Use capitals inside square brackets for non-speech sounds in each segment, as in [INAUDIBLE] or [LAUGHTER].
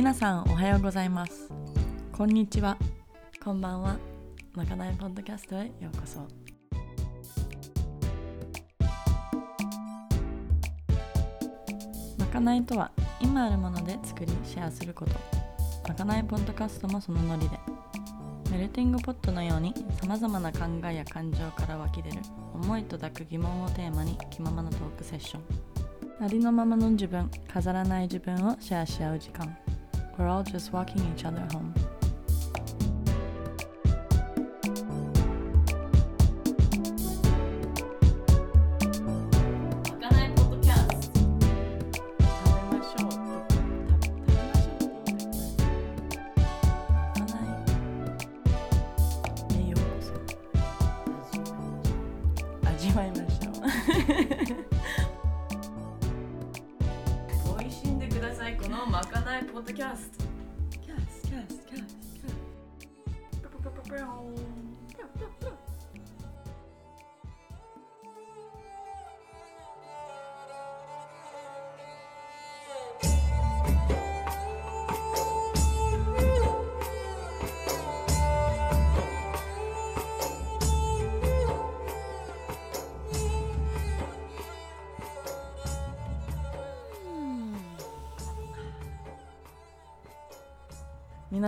皆さんおはようございます。こんにちは。こんばんは。まかないポッドキャストへようこそ。まかないとは今あるもので作りシェアすること。まかないポッドキャストもそのノリで。メルティングポットのようにさまざまな考えや感情から湧き出る思いと抱く疑問をテーマに気ままなトークセッション。ありのままの自分飾らない自分をシェアし合う時間 We're all just walking each other home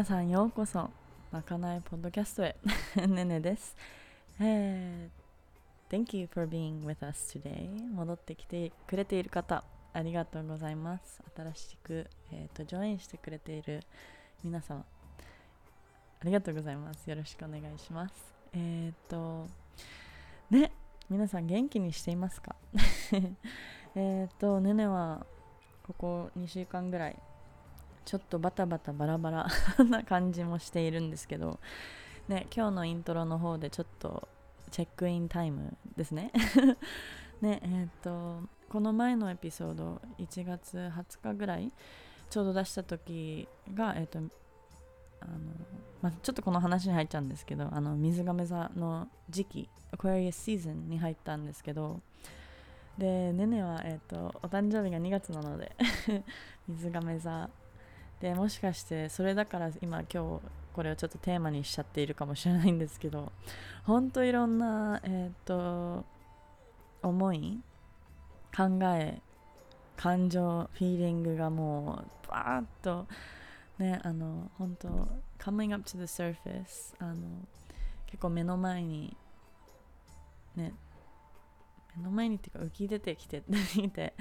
皆さんようこそまかないポッドキャストへ。[LAUGHS] ねねです、えー Thank you for being with us today 戻ってきてくれている方ありがとうございます。新しく、えー、とジョインしてくれている皆様ありがとうございます。よろしくお願いします。えっ、とね皆さん元気にしていますか？[LAUGHS] えっとねねはここ2週間ぐらいちょっとバタバタバラバラ [LAUGHS] な感じもしているんですけど、ね、今日のイントロの方でちょっとチェックインタイムですね。[LAUGHS] ねえっ、とこの前のエピソード1月20日ぐらいちょうど出した時が、えっとあのまあ、ちょっとこの話に入っちゃうんですけどあの水亀座の時期 Aquarius Season に入ったんですけどでねねは、えっとお誕生日が2月なので [LAUGHS] 水亀座でもしかしてそれだから今今日これをちょっとテーマにしちゃっているかもしれないんですけど本当いろんなえっ、と思い考え感情フィーリングがもうバーッとねあの本当 coming up to the surface あの結構目の前にね目の前にっていうか浮き出てきていて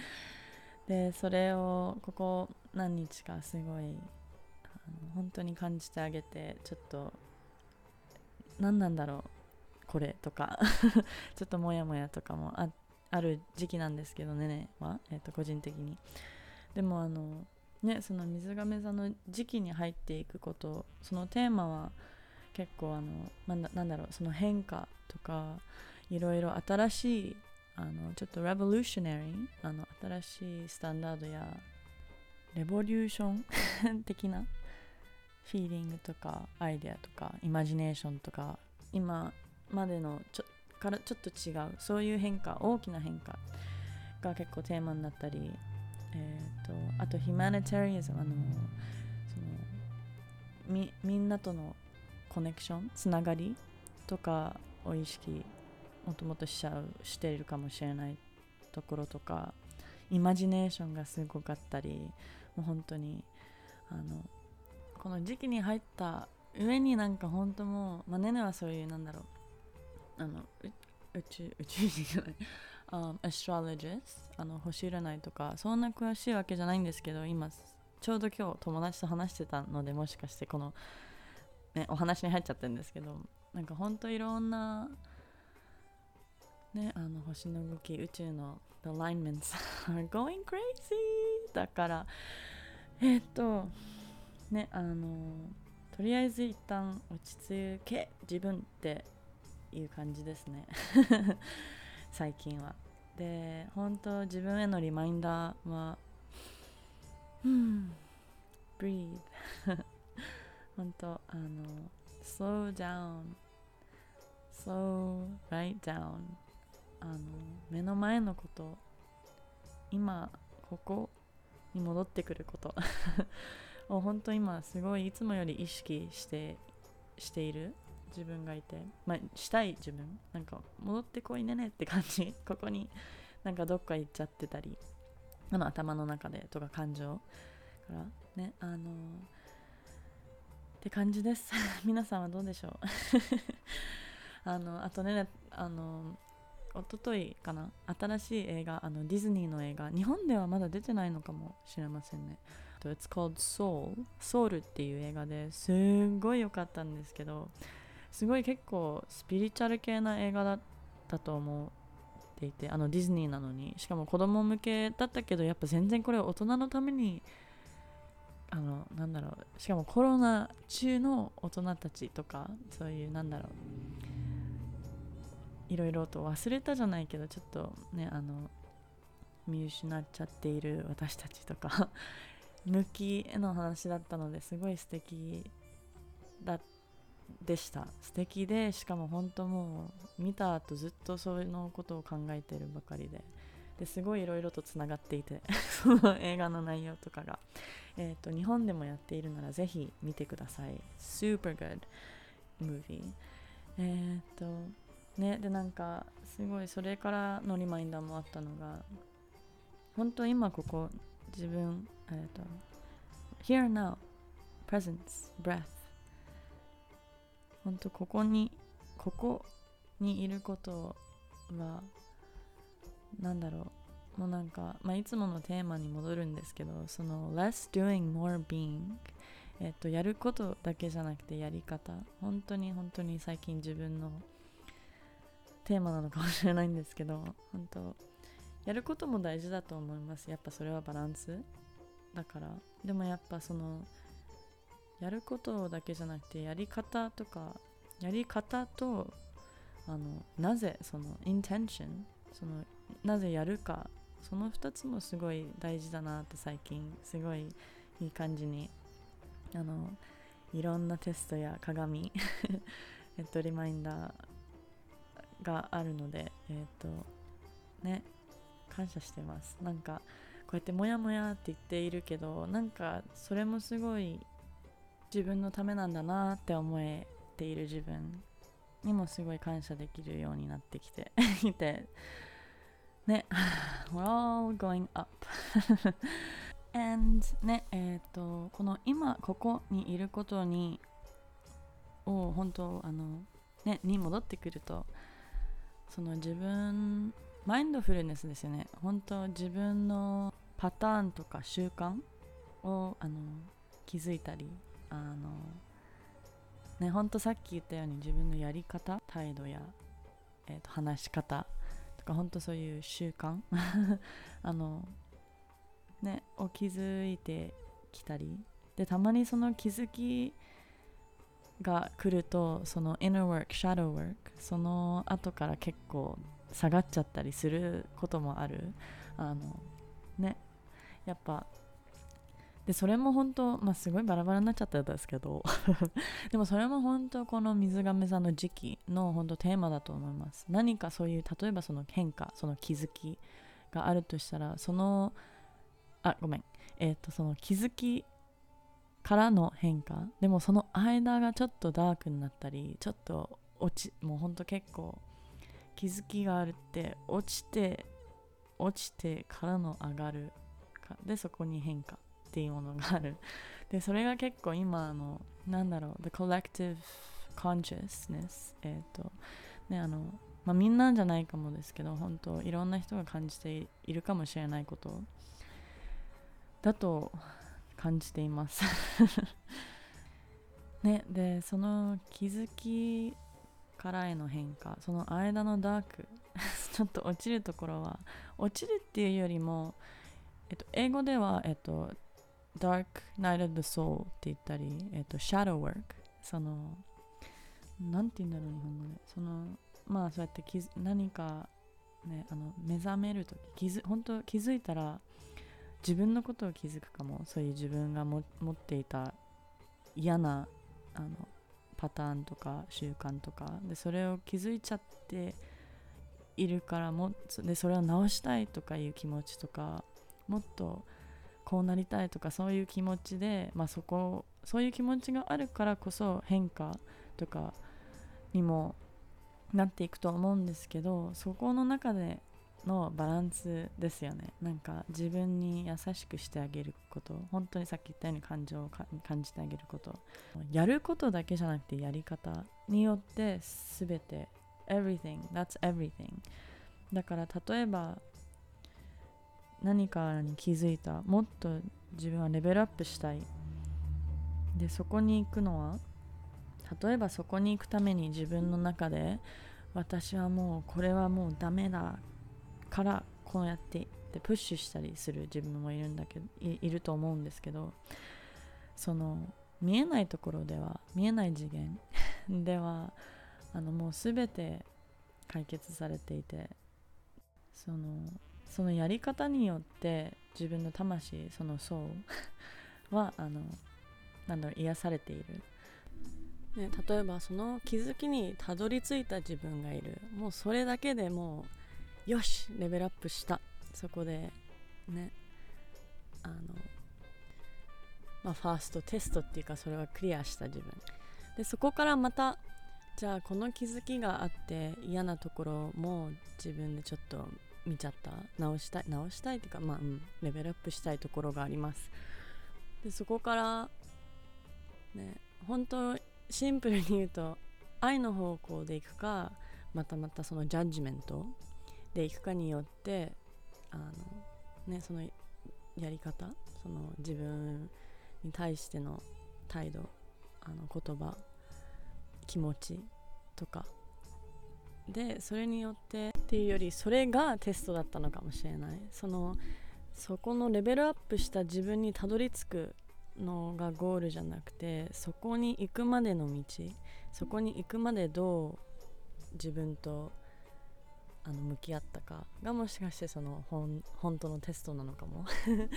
でそれをここ何日かすごい本当に感じてあげてちょっと何なんだろうこれとか [LAUGHS] ちょっとモヤモヤとかもある時期なんですけどねねは、えー、と個人的に。でもあのねその水亀座の時期に入っていくことそのテーマは結構あのなんだなんだろうその変化とかいろいろ新しいあのちょっとレボリューショナリーあの新しいスタンダードやレボリューション的なフィーリングとかアイデアとかイマジネーションとか今までのちょからちょっと違う。そういう変化大きな変化が結構テーマになったり、えー、とあとヒマニタリアズムあのそのみみんなとのコネクションつながりとかを意識もともとしちゃうしているかもしれないところとかイマジネーションがすごかったりもう本当にあのこの時期に入った上になんか本当もう、まあ、ねねはそういうなんだろうあの宇宙宇宙人じゃない、um, [LAUGHS] astrologist あの星占いとかそんな詳しいわけじゃないんですけど今ちょうど今日友達と話してたのでもしかしてこの、ね、お話に入っちゃってるんですけどなんか本当いろんなね、あの星の動き宇宙の [LAUGHS] The alignments are going crazy! だからえっ、とねあのとりあえず一旦落ち着け自分っていう感じですね。[LAUGHS] 最近は。で本当自分へのリマインダーはうん breathe [LAUGHS] 本当あの slow down slow right down あの目の前のこと今ここに戻ってくること [LAUGHS] を本当今すごいいつもより意識してしている自分がいて、まあ、したい自分なんか戻ってこいねねって感じ [LAUGHS] ここになんかどっか行っちゃってたりあの頭の中でとか感情からねあのって感じです。[LAUGHS] 皆さんはどうでしょう？あのあとねあの一昨日かな？新しい映画あのディズニーの映画日本ではまだ出てないのかもしれませんね。It's called Soul Soul っていう映画ですんごい良かったんですけどすごい結構スピリチュアル系な映画だったと思っていてあのディズニーなのに。しかも子供向けだったけどやっぱ全然これ大人のためにあのなんだろう。しかもコロナ中の大人たちとかそういうなんだろう。いろいろと忘れたじゃないけどちょっとねあの見失っちゃっている私たちとか [LAUGHS] 向きの話だったのですごい素敵だでした。素敵でしかも本当もう見た後ずっとそのことを考えてるばかりでですごいいろいろとつながっていて [LAUGHS] その映画の内容とかが、えーと、日本でもやっているならぜひ見てください。Super good movie えっ、とねでなんかすごいそれからのリマインダーもあったのが本当今ここ自分えっ、と Here now presence breath 本当ここにここにいることはなんだろう。もうなんか、まあ、いつものテーマに戻るんですけどその less doing more being えっとやることだけじゃなくてやり方。本当に本当に最近自分のテーマなのかもしれないんですけど本当やることも大事だと思います。やっぱそれはバランス。だからでもやっぱそのやることだけじゃなくてやり方とかやり方とあのなぜそのインテンションそのなぜやるかその2つもすごい大事だなって最近すごいいい感じにあのいろんなテストや鏡 [LAUGHS] えっとリマインダーがあるのでえっとね感謝してます。なんかこうやってモヤモヤって言っているけどなんかそれもすごい自分のためなんだなって思えている自分にもすごい感謝できるようになってきて [LAUGHS] いてね [LAUGHS] We're all going up. [LAUGHS] And ねえっ、ー、とこの今ここにいることにを本当あのねに戻ってくるとその自分マインドフルネスですよね。本当自分のパターンとか習慣をあの気づいたりあのねほんとさっき言ったように自分のやり方態度や、えー、と話し方とかほんとそういう習慣 [LAUGHS] あのねを気づいてきたり。でたまにその気づきが来るとその inner work shadow work その後から結構下がっちゃったりすることもある。あのね。やっぱでそれも本当、まあ、すごいバラバラになっちゃったんですけど。[LAUGHS] でもそれも本当この水亀さんの時期の本当テーマだと思います。何かそういう例えばその変化その気づきがあるとしたらそのあごめん。えっ、ー、とその気づきからの変化。でもその間がちょっとダークになったりちょっと落ちもうほんと結構気づきがあるって落ちて落ちてからの上がるか。でそこに変化っていうものがある。[LAUGHS] でそれが結構今あのなんだろう The collective consciousness えっ、とねあのまあ、みんなじゃないかもですけど本当いろんな人が感じているかもしれないこと。だと感じています。[LAUGHS] ねでその気づきからへの変化その間のダーク [LAUGHS] ちょっと落ちるところは落ちるっていうよりも、えっと、英語では、えっと、Dark Night of the Soul って言ったり、えっ、と、Shadow Work そのなんて言うんだろう日本語で。そのまあそうやって気何かねあの目覚めるとき気づ本当気づいたら自分のことを気づくかもそういう自分が持っていた嫌なあのパターンとか習慣とかでそれを気づいちゃっているからもでそれを直したいとかいう気持ちとかもっとこうなりたいとかそういう気持ちで、まあ、そこそういう気持ちがあるからこそ変化とかにもなっていくと思うんですけどそこの中でのバランスですよね。なんか自分に優しくしてあげること。本当にさっき言ったように感情を感じてあげること。やることだけじゃなくてやり方によって全て everything that's everything だから例えば何かに気づいた。もっと自分はレベルアップしたい。でそこに行くのは例えばそこに行くために自分の中で私はもうこれはもうダメだ。からこうやってでプッシュしたりする自分もいるんだけどいると思うんですけどその見えないところでは見えない次元 [LAUGHS] ではあのもう全て解決されていてそのそのやり方によって自分の魂その層 [LAUGHS] はあのなんだろう癒されている、ね、例えばその気づきにたどり着いた自分がいる。もうそれだけでもうよしレベルアップした。そこでね。あのまあファーストテストっていうかそれはクリアした自分。でそこからまたじゃあこの気づきがあって嫌なところも自分でちょっと見ちゃった。直したい直したいっていうかまあ、うん、レベルアップしたいところがあります。でそこからね本当シンプルに言うと愛の方向でいくかまたまたそのジャッジメントでいくかによってあのねそのやり方その自分に対しての態度あの言葉気持ちとかでそれによってっていうよりそれがテストだったのかもしれない。そのそこのレベルアップした自分にたどり着くのがゴールじゃなくてそこに行くまでの道そこに行くまでどう自分とあの向き合ったかがもしかしてその本本当のテストなのかも。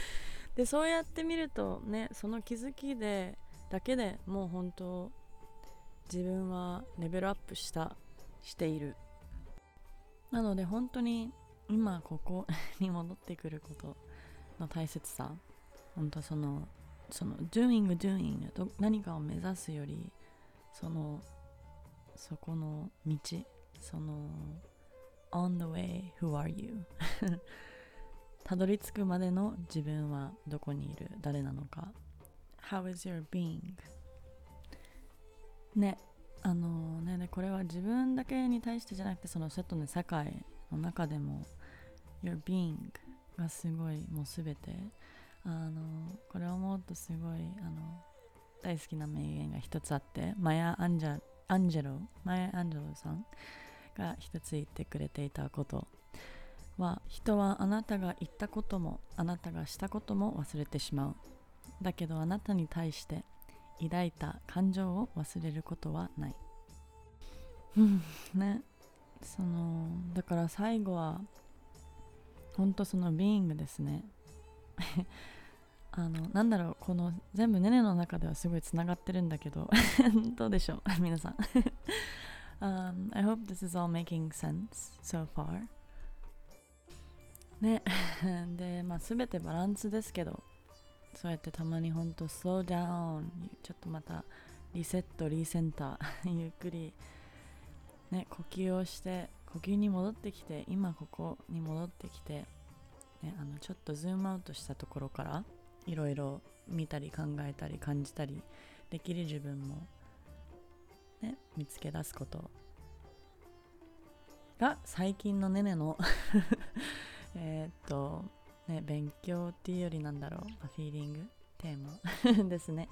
[LAUGHS] でそうやってみるとねその気づきでだけでもう本当自分はレベルアップしたしている。なので本当に今ここ [LAUGHS] に戻ってくることの大切さ。本当そのその doing doing 何かを目指すよりそのそこの道その on the way who are you? [LAUGHS] たどり着くまでの自分はどこにいる誰なのか。How is your being? ねあのねでこれは自分だけに対してじゃなくてそのセットの世界の中でも Your being がすごいもうすべて。あのこれを思うとすごいあの大好きな名言が一つあってマヤ・アンジャアンジェロマヤ・アンジェロさん。が一つ言ってくれていたことは人はあなたが言ったこともあなたがしたことも忘れてしまう。だけどあなたに対して抱いた感情を忘れることはない。う [LAUGHS] んね。そのだから最後は本当そのビーイングですね。[LAUGHS] あのなんだろうこの全部ネネの中ではすごいつながってるんだけど。[LAUGHS] どうでしょう皆さん。Um, I hope this is all making sense so far. ねでまあ全てバランスですけどそうやってたまにほんと slow down. ちょっとまたリセットリセンターゆっくりね呼吸をして呼吸に戻ってきて今ここに戻ってきて、ね、あのちょっとズームアウトしたところからいろいろ見たり考えたり感じたりできる自分も、ね、見つけ出すことが最近のねねの [LAUGHS] えっとね、勉強っていうよりなんだろう、フィーリングテーマ [LAUGHS] ですね。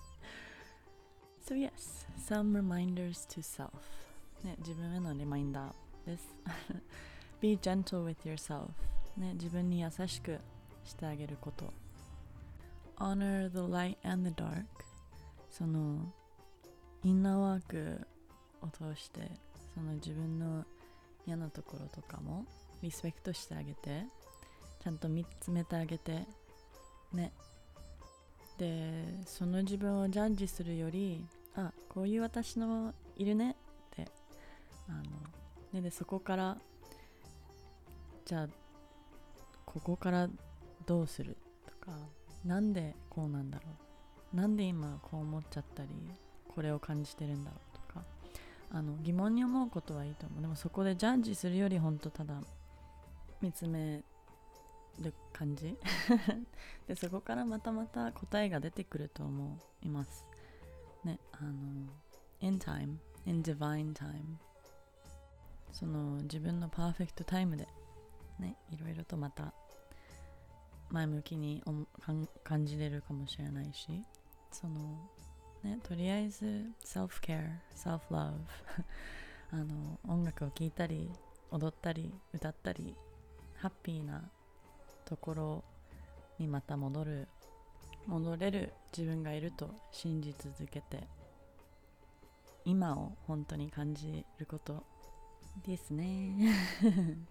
So yes, some reminders to self. ね、自分へのリマインダーです。[LAUGHS] Be gentle with yourself. ね、自分に優しくしてあげること。Honor the light and the dark. そのインナーワークを通してその自分の嫌なところとかもリスペクトしてあげてちゃんと見つめてあげてね。でその自分をジャッジするよりあこういう私のいるねってあのねでそこからじゃあここからどうする？とかなんでこうなんだろう？なんで今こう思っちゃったりこれを感じてるんだろう？あの疑問に思うことはいいと思う。でもそこでジャッジするより本当ただ見つめる感じ。[LAUGHS] でそこからまたまた答えが出てくると思います。ねあの in time in divine time その自分のパーフェクトタイムでねいろいろとまた前向きに感じれるかもしれないしそのねとりあえず self care self love [LAUGHS] あの音楽を聴いたり踊ったり歌ったりハッピーなところにまた戻る戻れる自分がいると信じ続けて今を本当に感じることですね。[LAUGHS]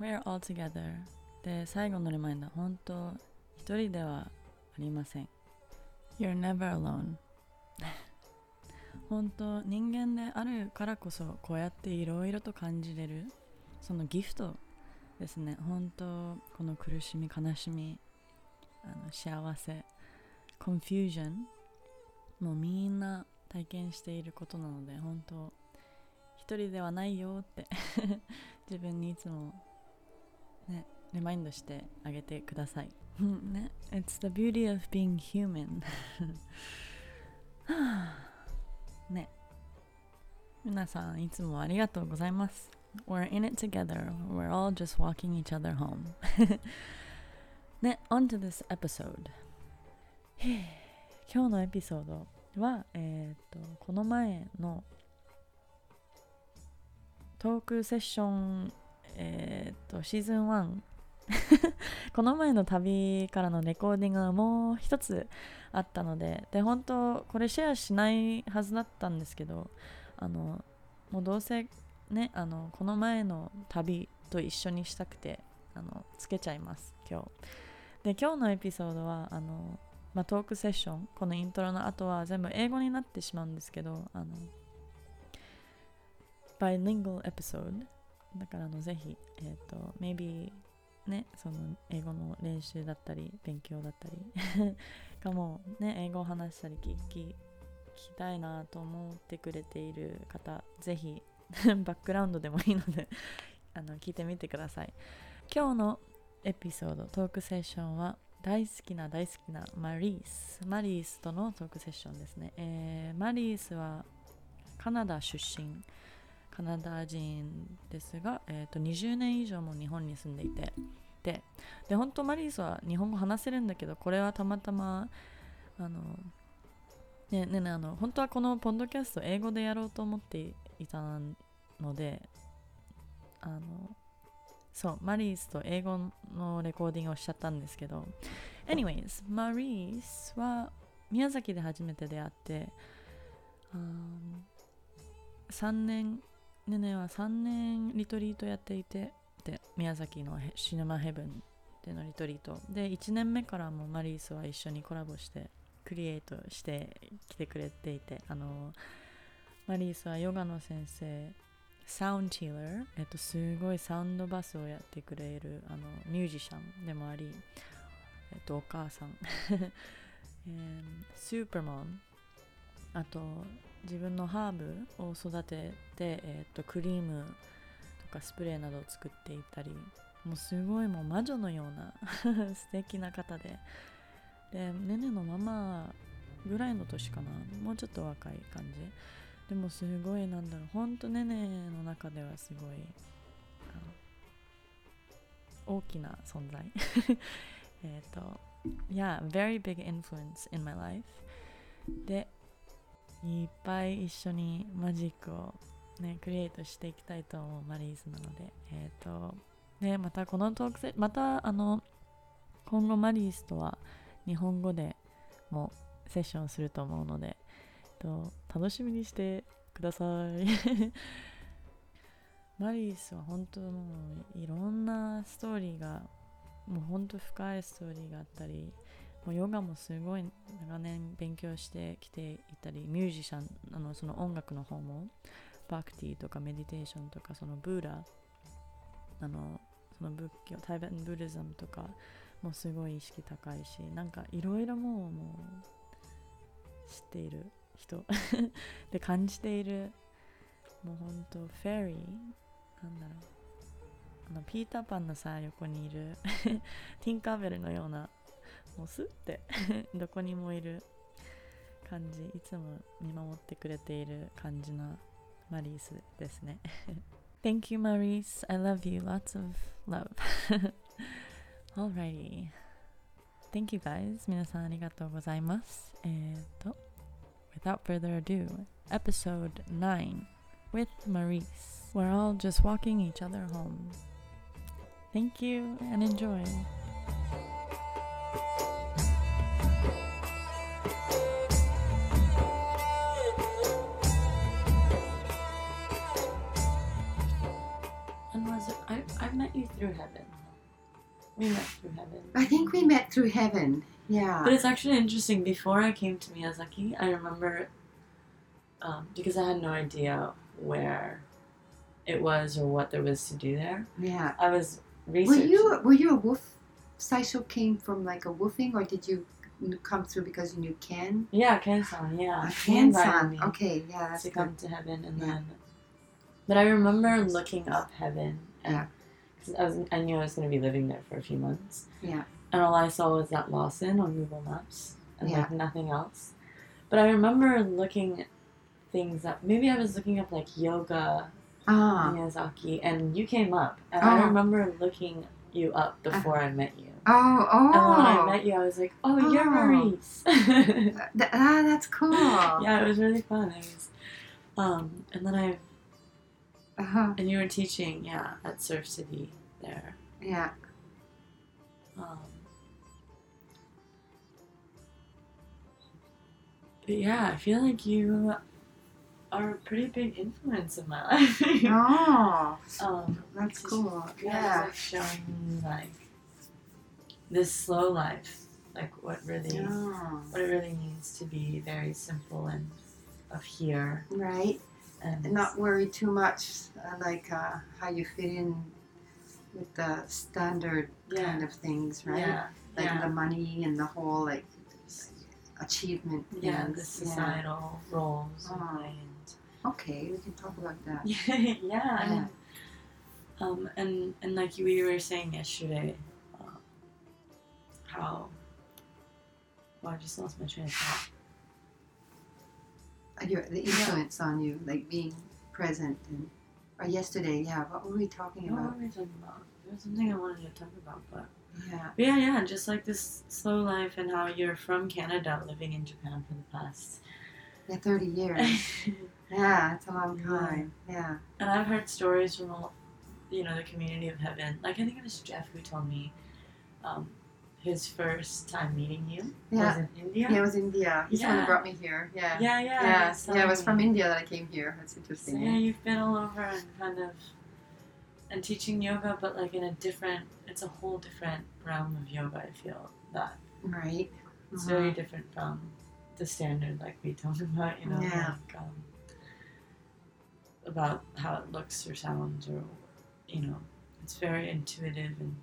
We're all together で最後のリマインダー本当一人ではありません。You're never alone. [LAUGHS] 本当人間であるからこそこうやっていろいろと感じれるそのギフトですね。本当この苦しみ悲しみあの幸せコンフュージョンもうみんな体験していることなので本当一人ではないよって [LAUGHS] 自分にいつもねリマインドしてあげてくださいね It's the beauty of being human ね皆さんいつもありがとうございます We're in it together. We're all just walking each other home. ね、on to this episode. 今日のエピソードは、えっ、と、この前のトークセッション、えっ、と、シーズン1 [LAUGHS] この前の旅からのレコーディングがもう一つあったので、で、本当これシェアしないはずだったんですけど、あの、もうどうせねあのこの前の旅と一緒にしたくてあのつけちゃいます今日。で今日のエピソードはあの、まあ、トークセッションこのイントロの後は全部英語になってしまうんですけどあのバイリングルエピソードだからあのぜひえっ、ー、と maybe ねその英語の練習だったり勉強だったり [LAUGHS] かもね英語を話したり聞き聞きたいなと思ってくれている方ぜひ [LAUGHS] バックグラウンドでもいいので [LAUGHS] あの聞いてみてください。今日のエピソードトークセッションは大好きな大好きなマリース。マリースとのトークセッションですね、えー、マリースはカナダ出身。カナダ人ですが、えーと、20年以上も日本に住んでいてでで本当マリースは日本語話せるんだけどこれはたまたまあのねねねあの本当はこのポッドキャスト英語でやろうと思っていたのであのそうマリースと英語のレコーディングをしちゃったんですけど anyways マリースは宮崎で初めて出会って3年ねねは3年リトリートやっていてで宮崎のシネマヘブンでのリトリート。で1年目からもマリースは一緒にコラボしてクリエイトしてきてくれていてあのマリースはヨガの先生サウンドヒーラー、えっと、すごいサウンドバスをやってくれるあのミュージシャンでもあり、えっと、お母さん、[LAUGHS] えー、スーパーマンあと自分のハーブを育てて、えっと、クリームとかスプレーなどを作っていたりもうすごいもう魔女のような [LAUGHS] 素敵な方で。でねねのママぐらいの年かな。もうちょっと若い感じ。でもすごいなんだろう。ほんとねねの中ではすごい大きな存在。[LAUGHS] えっと Yeah, very big influence in my life でいっぱい一緒にマジックをねクリエイトしていきたいと思うマリーズなのでえっ、ー、とねまたこのトークセまたあの今後マリーズとは日本語でもセッションすると思うのでと楽しみにしてください。[LAUGHS] マリースは本当もういろんなストーリーがもう本当深いストーリーがあったりもうヨガもすごい長年勉強してきていたりミュージシャンあのその音楽の方もバクティとかメディテーションとかそのブーラあのその仏教タイベンブリズムとかもすごい意識高いしなんかいろいろもうもう知っている人。[LAUGHS] で感じているもうほんとフェリーなんだろう。あのピーターパンのさ横にいる [LAUGHS] ティンカーベルのようなもうスッてどこにもいる感じいつも見守ってくれている感じなマリースですね [LAUGHS] [LAUGHS] Thank you Maurice I love you lots of love [LAUGHS] Alrighty Thank you guys 皆さんありがとうございますえっと Without further ado episode 9 with Maurice we're all just walking each other home Thank you and enjoy Met you through heaven. We met through heaven. I think we met through heaven. Yeah. But it's actually interesting. Before I came to Miyazaki, I remember um, because I had no idea where it was or what there was to do there. yeah. I was Were you were you a wolf? Saisho came from like a WWOOFing, or did you come through because you knew Ken? Yeah, Ken-san. Yeah, Uh, He invited Ken-san. me Okay, yeah, that's to good. come to heaven, and Yeah. then. But I remember looking up heaven, and Yeah. 'Cause I was I knew I was going to be living there for a few months. Yeah. And all I saw was that Lawson on Google Maps, and Yeah. like nothing else. But I remember looking things up. Maybe I was looking up like yoga Ah. Miyazaki, and you came up, and I Oh. remember looking you up before I met you. Oh, oh. And when I met you, I was like, "Oh, you're Oh. Maurice." [LAUGHS] Th- ah, that's cool. yeah, it was really fun. It was, um, and then I Uh-huh. and you were teaching, yeah, at Surf City there. Yeah. Um, but yeah, I feel like you are a pretty big influence in my [LAUGHS] life. Oh, um, that's cool. yeah, Yeah. like showing me like this slow life, like what really, Oh, what it really means to be very simple and of here right. And not worry too much, uh, like uh, how you fit in with the standard yeah, kind of things, right? yeah, Like yeah. the money and the whole like achievement. yeah, things. the societal roles Oh. Okay, we can talk about that. [LAUGHS] yeah, yeah. and, Um, and and like we were saying yesterday, uh, how. Well, I just lost my train of thought. Your, the influence on you, like being present and. Or yesterday, yeah. What were we talking about? What were we talking about? There was something I wanted to talk about, but Yeah. But yeah, yeah, just like this slow life and how you're from Canada living in Japan for the past. Yeah, thirty years. [LAUGHS] yeah, it's a long Yeah. time. Yeah. and I've heard stories from, all, you know, the community of heaven. Like I think it was Jeff who told me, um, his first time meeting you Yeah. was in India. Yeah, it was India. He's the one Yeah. who brought me here. Yeah. yeah, yeah, Yeah, he yeah, it was from. India that I came here. That's So interesting. yeah, eh? you've been all over and kind of, and teaching yoga, but like in a different. It's a whole different realm of yoga. I feel that. Right. It's Mhm. very different from the standard, like we talk [LAUGHS] about, you know, Yeah. like, um, about how it looks or sounds, or you know, it's very intuitive and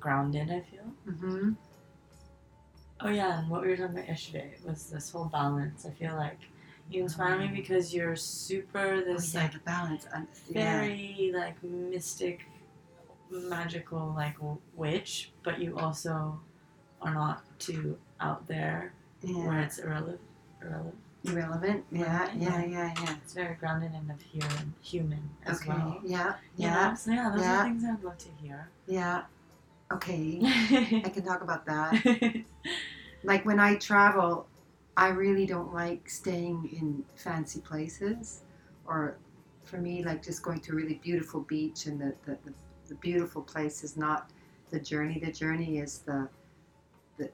grounded. I feel. Mm-hmm. Oh yeah, and what we were talking about yesterday was this whole balance. I feel like you inspire me Mhm. because you're super Oh, this yeah, like the balance. uh, yeah. very like mystic, magical like w- witch, but you also are not too out there where it's irrelevant. irrelevant. Irrelevant. Yeah. Yeah. yeah. Yeah. Yeah. It's very grounded and of here and human as Okay. well. Yeah. You Yeah. know? So yeah, those Yeah. are things I'd love to hear. Yeah. Okay. [LAUGHS] I can talk about that. [LAUGHS] Like when I travel, I really don't like staying in fancy places, or for me, like just going to a really beautiful beach and the, the, the, the beautiful place is not the journey. The journey is the, the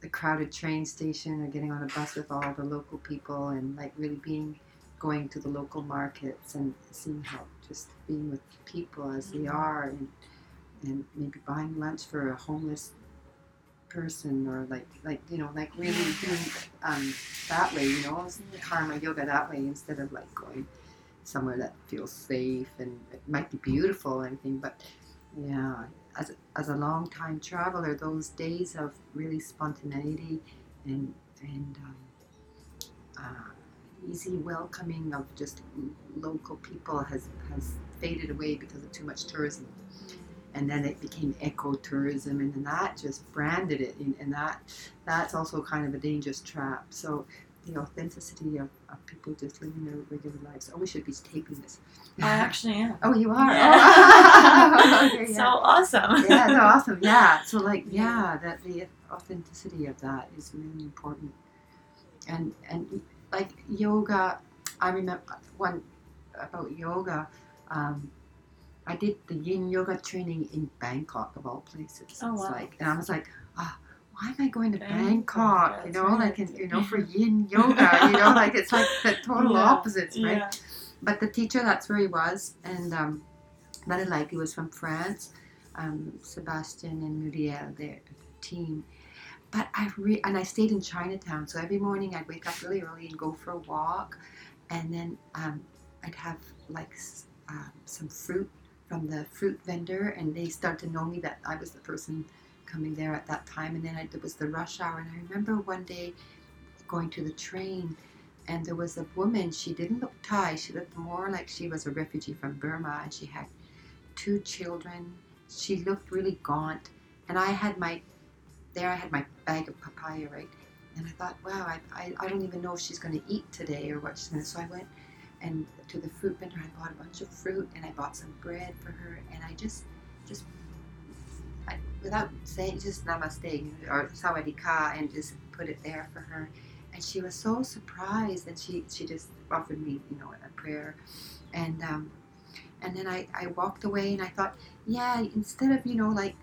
the crowded train station or getting on a bus with all the local people and like really being going to the local markets and seeing how just being with people as they Mhm. are and and maybe buying lunch for a homeless person or like like you know like really doing um that way you know karma yoga that way instead of like going somewhere that feels safe and it might be beautiful or anything but yeah as as a long time traveler, those days of really spontaneity and and um, uh, easy welcoming of just local people has has faded away because of too much tourism. And then it became ecotourism, and then that just branded it, and, and that that's also kind of a dangerous trap. So the authenticity of, of people just living their regular lives. Oh, we should be taping this. I actually am. [LAUGHS] Oh, you are. Yeah. Oh. [LAUGHS] Okay, [LAUGHS] So yeah. awesome. yeah, no, awesome. Yeah. So like, yeah, that the authenticity of that is really important. And and like yoga, I remember one about yoga. Um, I did the Yin yoga training in Bangkok of all places. Oh, It's wow. like, and I was like, ah, why am I going to Bangkok, Bangkok? You know, like, right. and, you know, for Yin yoga, you know, [LAUGHS] like it's like the total Yeah, opposites, right? Yeah. but the teacher that's where he was and um, that I like he was from France um, Sebastian and Muriel their team but I re- and I stayed in Chinatown so every morning I'd wake up really early and go for a walk and then um, I'd have like um, some fruit from the fruit vendor and they start to know me that I was the person coming there at that time. And then I, it was the rush hour and I remember one day going to the train and there was a woman she didn't look thai she looked more like she was a refugee from burma and she had two children. She looked really gaunt and i had my there i had my bag of papaya right? And i thought wow i, I, I don't even know if she's going to eat today or what she's going to so i went and to the fruit vendor i bought a bunch of fruit and i bought some bread for her and i just just I, without saying just namaste or sawadika and just put it there for her. And she was so surprised and she she just offered me you know a prayer. And um and then I, I walked away and I thought yeah instead of you know like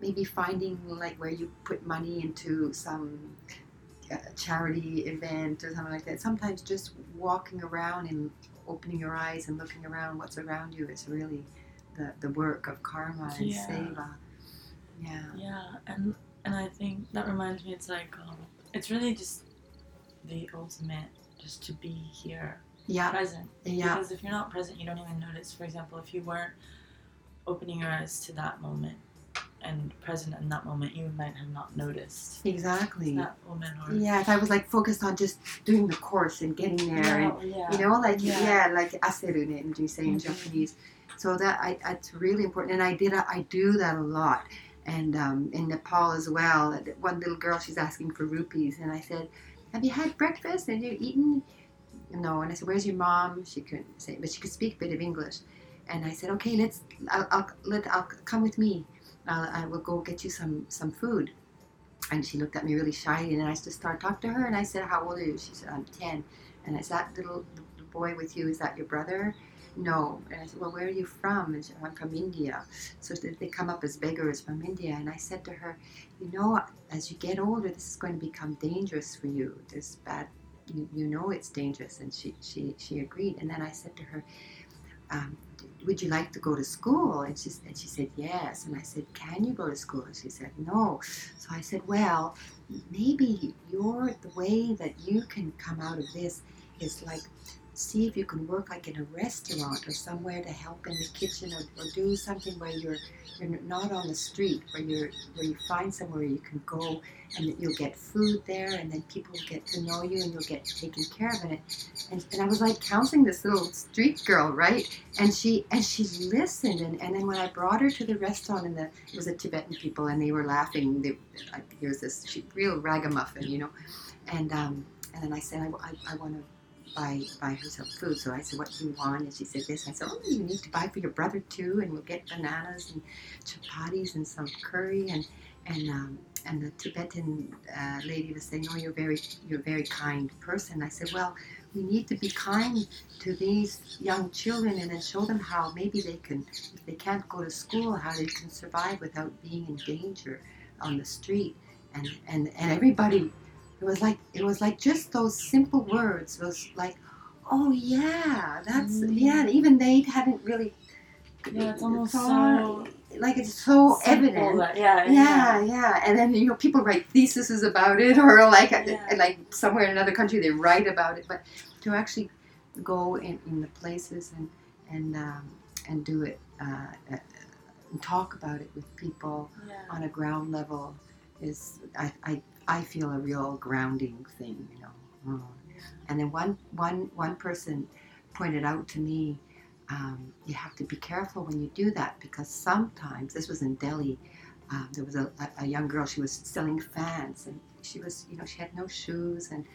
maybe finding like where you put money into some uh, charity event or something like that sometimes just walking around and opening your eyes and looking around what's around you is really the, the work of karma and Yeah. seva yeah Yeah, and and I think that reminds me. It's like um, it's really just the ultimate, just to be here, yeah present. yeah Because if you're not present, you don't even notice. For example, if you weren't opening your eyes to that moment and present in that moment, you might have not noticed exactly that woman or Yeah, if I was like focused on just doing the course and getting there, and Oh, yeah. you know, like Yeah. yeah, like aseru ne, you say in Mhm. Japanese. So that I, that's really important, and I did I do that a lot, and um, in Nepal as well. One little girl, she's asking for rupees, and I said, "Have you had breakfast? Have you eaten?" No, and I said, "Where's your mom?" She couldn't say, but she could speak a bit of English, and I said, "Okay, let's, I'll, I'll let, I'll come with me. I'll, I will go get you some some food." And she looked at me really shyly, and I just started talking to her, and I said, "How old are you?" She said, "I'm 10." And is that little boy with you? Is that your brother? No. And I said, "Well, where are you from?" And she said, "I'm from India." So they come up as beggars from India, and I said to her, "You know, as you get older, this is going to become dangerous for you. This bad, you, you know, it's dangerous." And she she she agreed. And then I said to her. Um, would you like to go to school? And she, and she said, yes. And I said, can you go to school? And she said, no. So I said, well, maybe you're the way that you can come out of this is like see if you can work like in a restaurant or somewhere to help in the kitchen or, or do something where you're you're not on the street where you're where you find somewhere you can go and that you'll get food there and then people will get to know you and you'll get taken care of in it. And, and I was like counseling this little street girl right? And she and she listened and, and then when I brought her to the restaurant and the it was a Tibetan people and they were laughing they, like here's this she, real ragamuffin you know? And um, and then I said I, I, I want to buy buy her some food. So I said what do you want? And she said this. I said oh you need to buy for your brother too and we'll get bananas and chapatis and some curry. And and um, and the Tibetan uh, lady was saying oh you're very you're a very kind person I said well we need to be kind to these young children and then show them how maybe they can if they can't go to school how they can survive without being in danger on the street and and and everybody it was like it was like just those simple words was like oh yeah that's Mm. yeah even they hadn't really Yeah, it's almost thought- so like it's so simple evident that- yeah, yeah, yeah, and then you know people write theses about it, [LAUGHS] or like Yeah. like somewhere in another country they write about it. But to actually go in, in the places and and um, and do it uh, uh, and talk about it with people Yeah. on a ground level is I, I, I feel a real grounding thing, you know. Mm. And then one, one, one person pointed out to me, um, you have to be careful when you do that because sometimes, this was in Delhi, um, there was a, a, young girl, she was selling fans and she was, you know, she had no shoes and,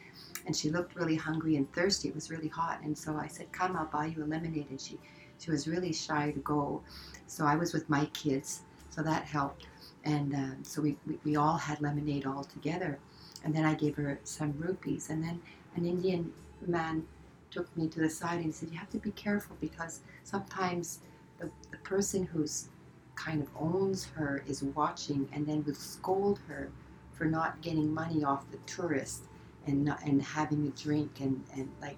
and she looked really hungry and thirsty. It was really hot. And so I said, come, I'll buy you a lemonade. And she, she was really shy to go. So I was with my kids, so that helped. And um, so we, we, we all had lemonade all together. And then I gave her some rupees. And then an Indian man took me to the side and he said, You have to be careful because sometimes the, the person who's kind of owns her is watching and then will scold her for not getting money off the tourist and not, and having a drink and, and like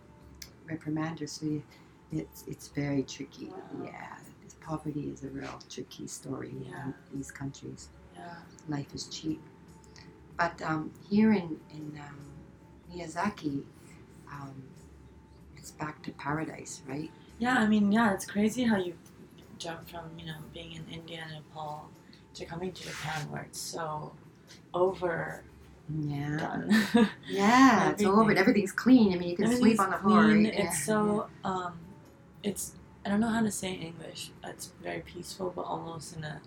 reprimand her. So you, it's it's very tricky. Wow. Yeah, this poverty is a real tricky story Yeah. in these countries. Yeah. Life is cheap. But um, here in in um, Miyazaki, um, it's back to paradise, right? Yeah, I mean, yeah, it's crazy how you jump from, you know, being in India and Nepal to coming to Japan where it's so overdone. Yeah. [LAUGHS] [LAUGHS] Yeah, it's over. Everything. Everything's clean. I mean, you can sleep on the floor. right? Yeah. It's so, um, it's, I don't know how to say in English. It's very peaceful, but almost in a,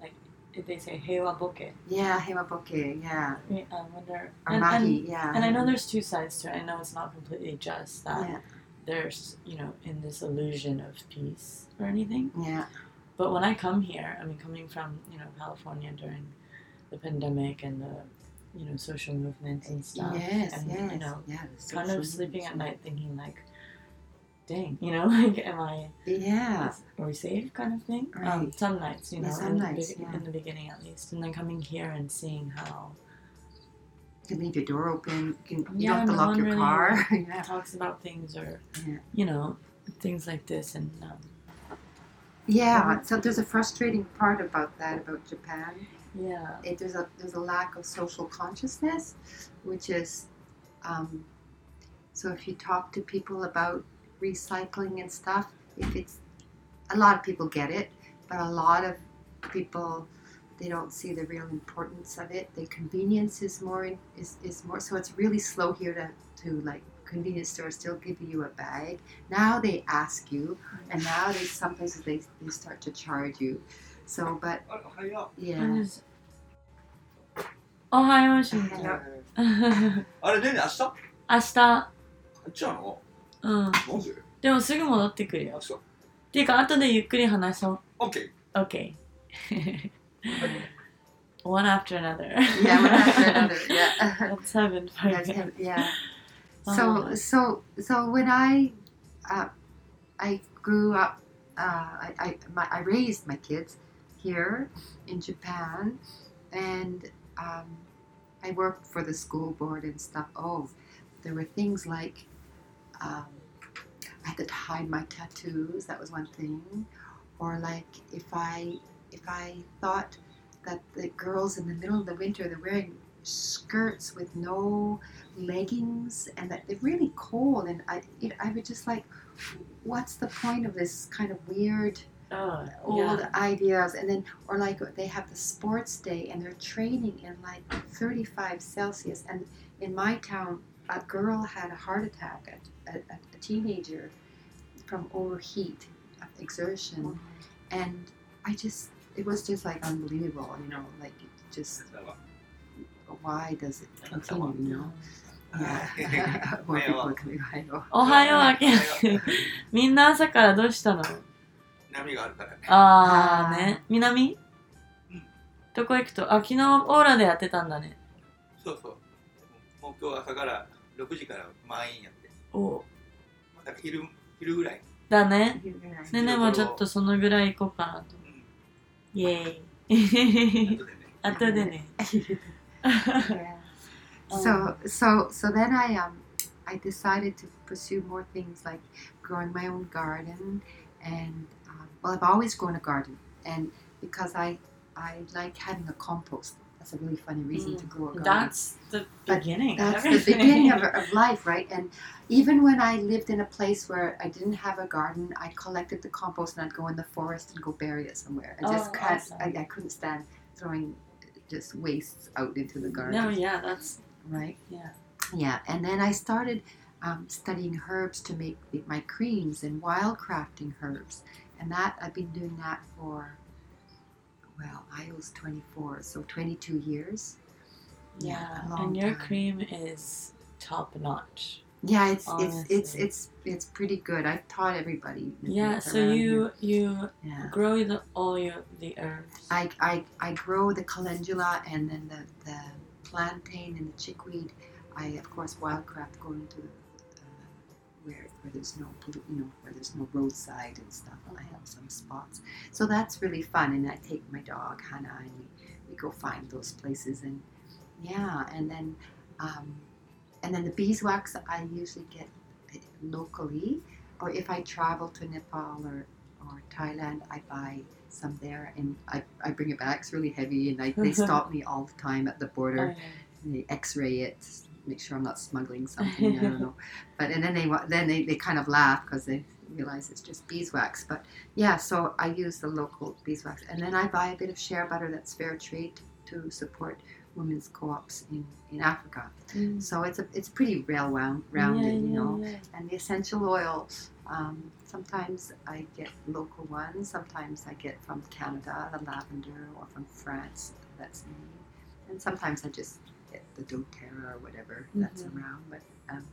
like, if they say heiwa boke. Yeah, Heiwaboke, yeah. I wonder. Or And, and, yeah. and I know there's two sides to it. I know it's not completely just that Yeah, there's, you know, in this illusion of peace or anything. yeah, But when I come here, I mean, coming from you know California during the pandemic and the you know social movements and stuff, yes, and yes. you know, yeah, kind of sleeping at night thinking like, dang, you know, [LAUGHS] like, am I? Yeah, is- Are we safe? Kind of thing. Um, Right. some nights, you Yeah, know, some in, nights, the, be- yeah. in the beginning at least, and then coming here and seeing how you can leave your door open. You, can, you Yeah, don't have to no lock your really- car. yeah. [LAUGHS] [LAUGHS] talks about things or Yeah. you know things like this, and um, yeah, so there's a frustrating part about that about Japan. yeah, it, there's a there's a lack of social consciousness, which is um, so if you talk to people about recycling and stuff, if it's a lot of people get it, but a lot of people they don't see the real importance of it. The convenience is more in- is, is more so it's really slow here to, to like convenience stores still give you a bag. Now they ask you and now they some places they, they start to charge you. So but あおはよ yeah. おはようしんちゃん。はう。[LAUGHS] あれ、ねね、明日あ明日、っちなのうん。なんででもすぐ戻ってくるよ。あ、そう。っていうか、後でゆっくり話そう。オッケ OK。 [LAUGHS] [LAUGHS] One after another. Yeah, one after another. [LAUGHS] Yeah. Have it for That's yeah. Uh-huh. So so so when I uh, I grew up, uh, I I, my, I raised my kids here in Japan, and um, I worked for the school board and stuff. Oh, there were things like um, I had to hide my tattoos. That was one thing, or like if I if I thought that the girls in the middle of the winter they're wearing skirts with no leggings and that they're really cold and I it, I would just like what's the point of this kind of weird Oh, old yeah. ideas? And then or like they have the sports day and they're training in like 35 celsius and in my town a girl had a heart attack a, a, a teenager from overheat exertion. Mm-hmm. And i just it was just like unbelievable you know like it just why does it continue you know おはよう、あけみんな朝からどうしたの波があるからね。あーね。南？うんどこ行くと？あ、昨日オーラでやってたんだね。そうそう。もう今日朝から6時から満員やって。おだから昼昼ぐらい。だね。ねねもちょっとそのぐらい行こうかなと。うん。イェーイ。後でね。後でね。 yeah. [LAUGHS] [LAUGHS] So so so then I um I decided to pursue more things like growing my own garden and um, well I've always grown a garden and because I I like having a compost a that's a really funny reason to grow a garden. That's the But beginning. That's of the beginning of, [LAUGHS] of life, right? And even when I lived in a place where I didn't have a garden, I collected the compost and I'd go in the forest and go bury it somewhere. I just Oh, awesome. I, I couldn't stand throwing just wastes out into the garden. no, yeah, that's Right. yeah. Yeah. And then I started um, studying herbs to make my creams and wildcrafting herbs, and that I've been doing that for. Well, I was 24, so 22 years. Yeah, long and your time. cream is top notch. Yeah, it's it's it's it's it's pretty good. I've taught everybody. Yeah, so you you. Yeah. grow the, all your the herbs. I, I I grow the calendula and then the the plantain and the chickweed. I of course wildcraft going to uh, where there's no you know where there's no roadside and stuff. I have some spots, so that's really fun. And I take my dog Hannah and we, we go find those places and yeah, and then um, and then the beeswax I usually get locally, or if I travel to Nepal or or Thailand, I buy some there and I, I bring it back. It's really heavy and I, they [LAUGHS] stop me all the time at the border. Oh, And they X-ray it, make sure I'm not smuggling [LAUGHS] something. I don't know, but and then they then they, they kind of laugh because they realize it's just beeswax. But yeah, so I use the local beeswax, and then I buy a bit of shea butter that's fair trade to support women's co-ops in, in Africa. Mm. So it's a it's pretty well wound, rounded, Yeah, you know. yeah. And the essential oil, um, sometimes I get local ones, sometimes I get from Canada, the lavender, or from France, that's me. And sometimes I just the doTERRA or whatever that's Mhm. around. But um,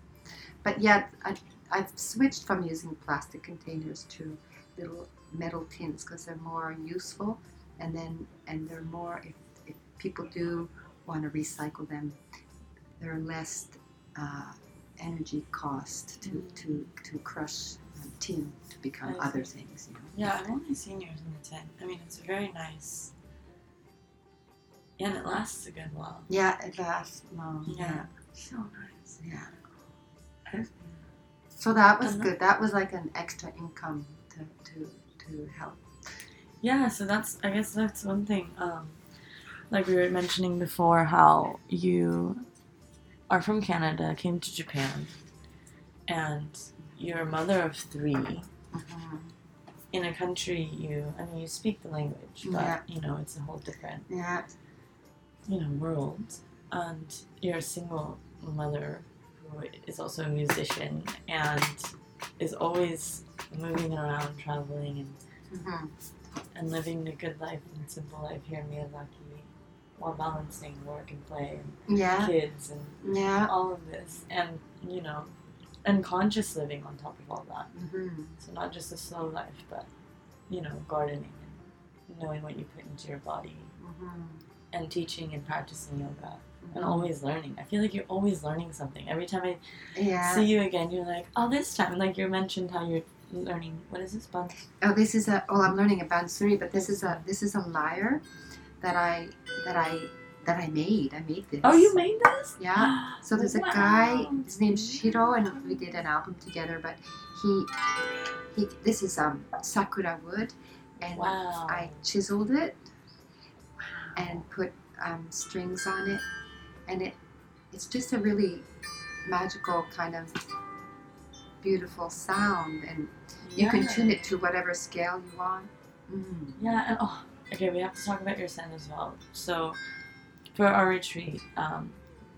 but yeah, I, I've switched from using plastic containers to little metal tins because they're more useful, and then and they're more if, if people do want to recycle them, they're less uh, energy cost to, Mm. to, to crush um, tin to become I other see. things. You know. Yeah, I've only seen yours in the tin. I mean, it's a very nice. Yeah, and it lasts a good while. Yeah, it lasts long. Yeah. So nice. Yeah. So that was good. That was like an extra income to, to, to help. Yeah, so that's I guess that's one thing. Um, like we were mentioning before, how you are from Canada, came to Japan, and you're a mother of 3 Mhm. in a country you I mean you speak the language, but Yeah. you know it's a whole different Yeah. You know world, and you're a single mother who is also a musician and is always moving around, traveling, and hmm and living a good life and simple life here in Miyazaki while balancing work and play and Yeah. kids and Yeah. all of this. And you know and conscious living on top of all that. Hmm so not just a slow life but you know gardening and knowing what you put into your body. Hmm and teaching and practicing yoga Mm-hmm. and always learning i feel like you're always learning something every time i Yeah. see you again you're like oh this time like you mentioned how you're learning what is this bun Oh, this is a. Oh, I'm learning a bansuri, but this is a. This is a lyre that I that I that I made. I made this. oh you made this Yeah. [GASPS] So there's a guy. His name's Shiro, and we did an album together. But he he. This is um sakura wood, and wow I chiseled it and put um, strings on it, and it it's just a really magical kind of beautiful sound, and you can tune it to whatever scale you want. Mm. Yeah, and oh, okay, we have to talk about your son as well. So, for our retreat, um,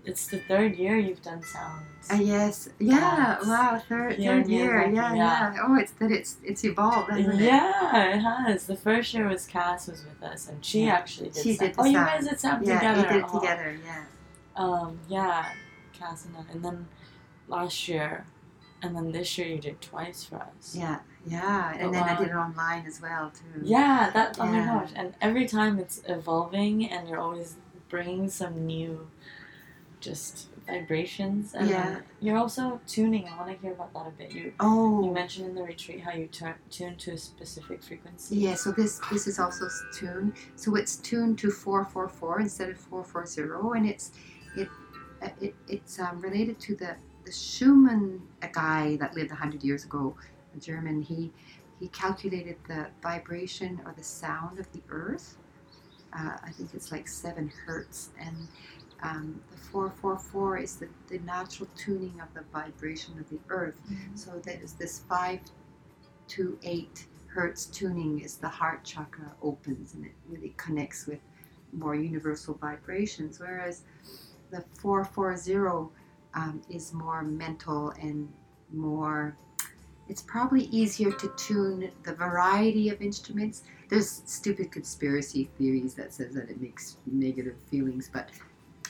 it's the third year you've done sounds. Uh, yes, yeah, wow, third, Here third year, yeah, yeah. yeah, Oh, it's that it's it's evolved, hasn't it? yeah, it has. The first year was Cass was with us, and she Yeah. actually did. She sound. did the Oh, you guys did sound Yeah, together. we did it Oh. together, yeah. Um, yeah, Cass and I, and then last year, and then this year you did twice for us. Yeah, yeah, and Oh, then I did it online as well too. Yeah, that. Oh my Yeah. gosh! And every time it's evolving, and you're always bringing some new, just vibrations. And Yeah. then you're also tuning. I want to hear about that a bit. You you Oh, mentioned in the retreat how you turn tune to a specific frequency. yeah. So this this is also tuned. So it's tuned to four four four instead of four four zero, and it's it uh, it it's um, related to the the Schumann, a guy that lived hundred years ago, a German. He he calculated the vibration or the sound of the earth. uh, I think it's like seven hertz, and um, the four four four is the, the natural tuning of the vibration of the earth. So there's this five to eight hertz tuning is the heart chakra opens and it really connects with more universal vibrations, whereas the 440 um, is more mental and more. It's probably easier to tune the variety of instruments. There's stupid conspiracy theories that says that it makes negative feelings, but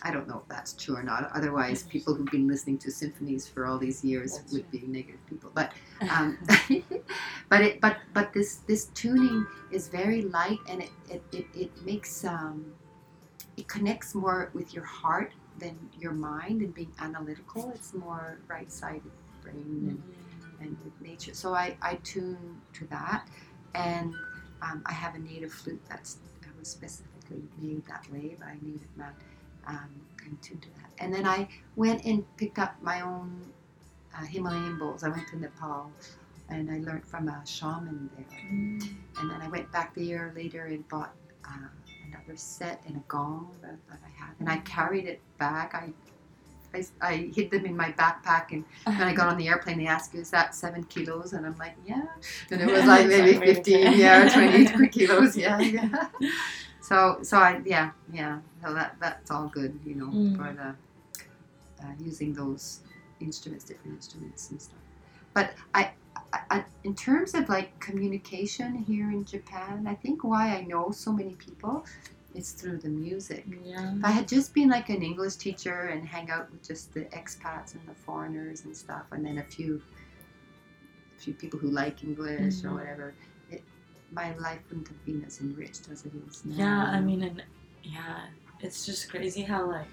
I don't know if that's true or not. Otherwise, people who've been listening to symphonies for all these years That's would be negative people. But um, [LAUGHS] [LAUGHS] but it but but this this tuning is very light and it it, it, it makes um, it connects more with your heart than your mind and being analytical. It's more right sided brain and, and with nature. So I, I tune to that and um, I have a native flute that's that was specifically made that way by a native man. Um, tuned to that. And then I went and picked up my own uh, Himalayan bowls. I went to Nepal and I learned from a shaman there. And then I went back the year later and bought uh, another set and a gong that, that I had. And I carried it back. I, I, I hid them in my backpack. And when I got on the [LAUGHS] airplane, they asked, Is that seven kilos? And I'm like, Yeah. And it was [LAUGHS] like maybe 15, yeah, 20 [LAUGHS] kilos. Yeah, yeah. So, so I, yeah, yeah. So that, that's all good, you know, Mm. for the uh, using those instruments, different instruments and stuff. But I, I, in terms of like communication here in Japan, I think why I know so many people is through the music. Yeah. If I had just been like an English teacher and hang out with just the expats and the foreigners and stuff, and then a few, a few people who like English or Mhm. whatever, my life wouldn't have been as enriched as it is now. Yeah, I mean, and yeah, it's just crazy how like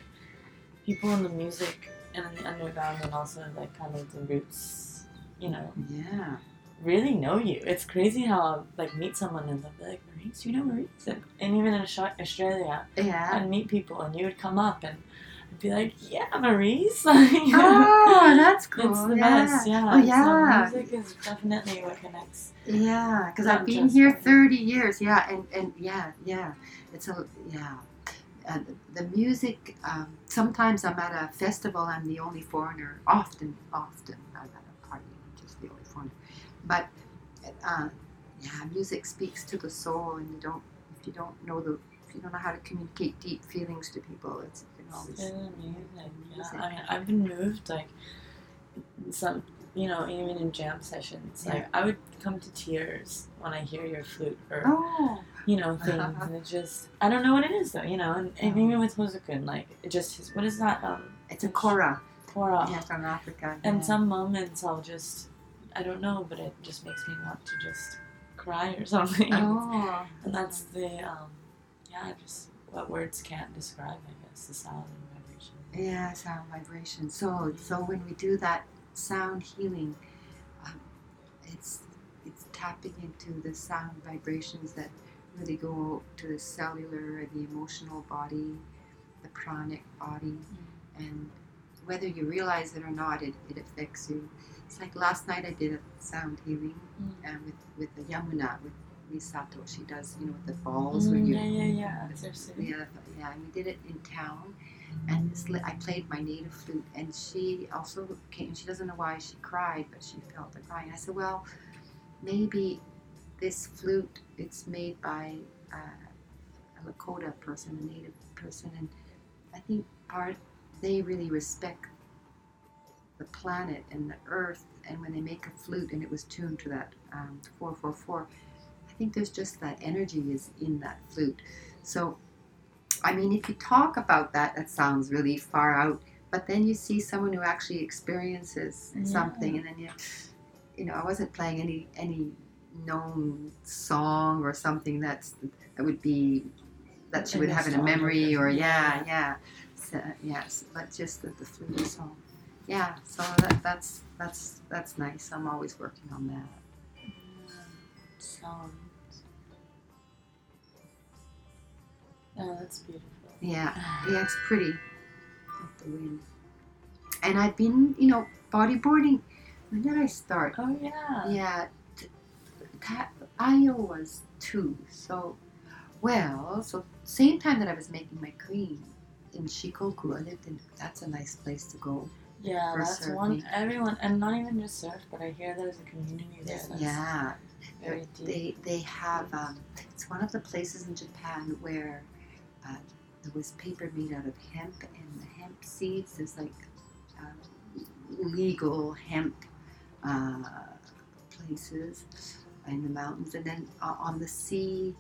people in the music and in the underground and also like kind of the roots, you know, yeah, really know you. It's crazy how I'll, like meet someone and they'll be like, Maurice, you know Maurice? And, even in Australia, yeah. I'd meet people and you would come up and be like, yeah, Maurice. [LAUGHS] Oh, that's [LAUGHS] cool. It's the yeah. best, yeah. Oh, yeah. So music is definitely what connects. Yeah, because I've been here for- 30 years. Yeah, and, and yeah, yeah. It's a, yeah. Uh, the, the music, um, sometimes I'm at a festival, I'm the only foreigner. Often, often, I'm at a party, I'm just the only foreigner. But, uh, yeah, music speaks to the soul, and you don't, if you don't know the, if you don't know how to communicate deep feelings to people, it's, you can always. It's amazing. Yeah, I mean, I've been moved like some, you know, even in jam sessions. Like I would come to tears when I hear your flute or Oh, you know things, and it just I don't know what it is though, you know. And, and even with Hozukun, like it just what is that um it's a kora. Kora? Yeah, from Africa. And some moments I'll just I don't know, but it just makes me want to just cry or [LAUGHS] something. Oh, And that's the um yeah, just what words can't describe, I guess, the sound and vibration. Yeah, sound vibration. So, so when we do that sound healing, um, it's it's tapping into the sound vibrations that really go to the cellular and the emotional body, the pranic body, and whether you realize it or not, it, it affects you. It's like last night I did a sound healing Mm. um, with with the Yamuna with Misato. She does you know with the when Mm, you yeah, yeah, yeah. Yeah, yeah, and we did it in town. And this, I played my native flute, and she also came. She doesn't know why she cried, but she felt the crying. I said, "Well, maybe this flute it's made by uh, a Lakota person, a native person, and I think part they really respect the planet and the earth. And when they make a flute, and it was tuned to that um, four four four, I think there's just that energy is in that flute. So, I mean, if you talk about that, that sounds really far out. But then you see someone who actually experiences Yeah. something, and then you, you know, I wasn't playing any any known song or something that's that would be that she would have in a memory or yeah, yeah. so, yes, but just the, the flute song. Yeah, so that, that's that's that's nice. I'm always working on that. Sound. Oh, that's beautiful. Yeah, [SIGHS] yeah, it's pretty. With the wind. And I've been, you know, bodyboarding. When did I start? Oh yeah. Yeah, t- ta- Io was two. So Well, so same time that I was making my cream in Shikoku, I lived in. That's a nice place to go. Yeah, that's one. Everyone, and not even just surf, but I hear there's a community there Yeah, they they have. Um, it's one of the places in Japan where uh, there was paper made out of hemp, and the hemp seeds. There's like uh, legal hemp uh, places in the mountains, and then uh, on the sea.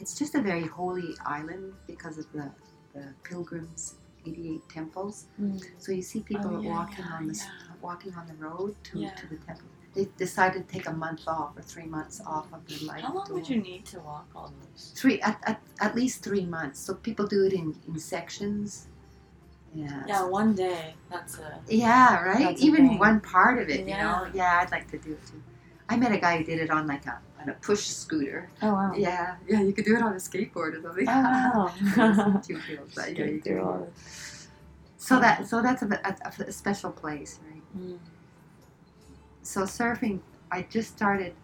It's just a very holy island because of the, the pilgrims, 88 temples. Mm. So you see people Oh, yeah, walking yeah, on the yeah. walking on the road to, to the temple. They decided to take a month off or three months off of their life. How long would you need to walk all those? Three at, at, at least three months. So people do it in, in sections. Yeah. Yeah, one day. That's a. Yeah, right. Even thing. one part of it, Yeah. you know. Yeah, I'd like to do it too. I met a guy who did it on like a on a push scooter. Oh wow. Yeah, yeah. You could do it on a skateboard or something. Oh wow. [LAUGHS] Two [LAUGHS] wheels, but yeah, you Skate through So that so that's a, a, a special place, right? Mm. So surfing, I just started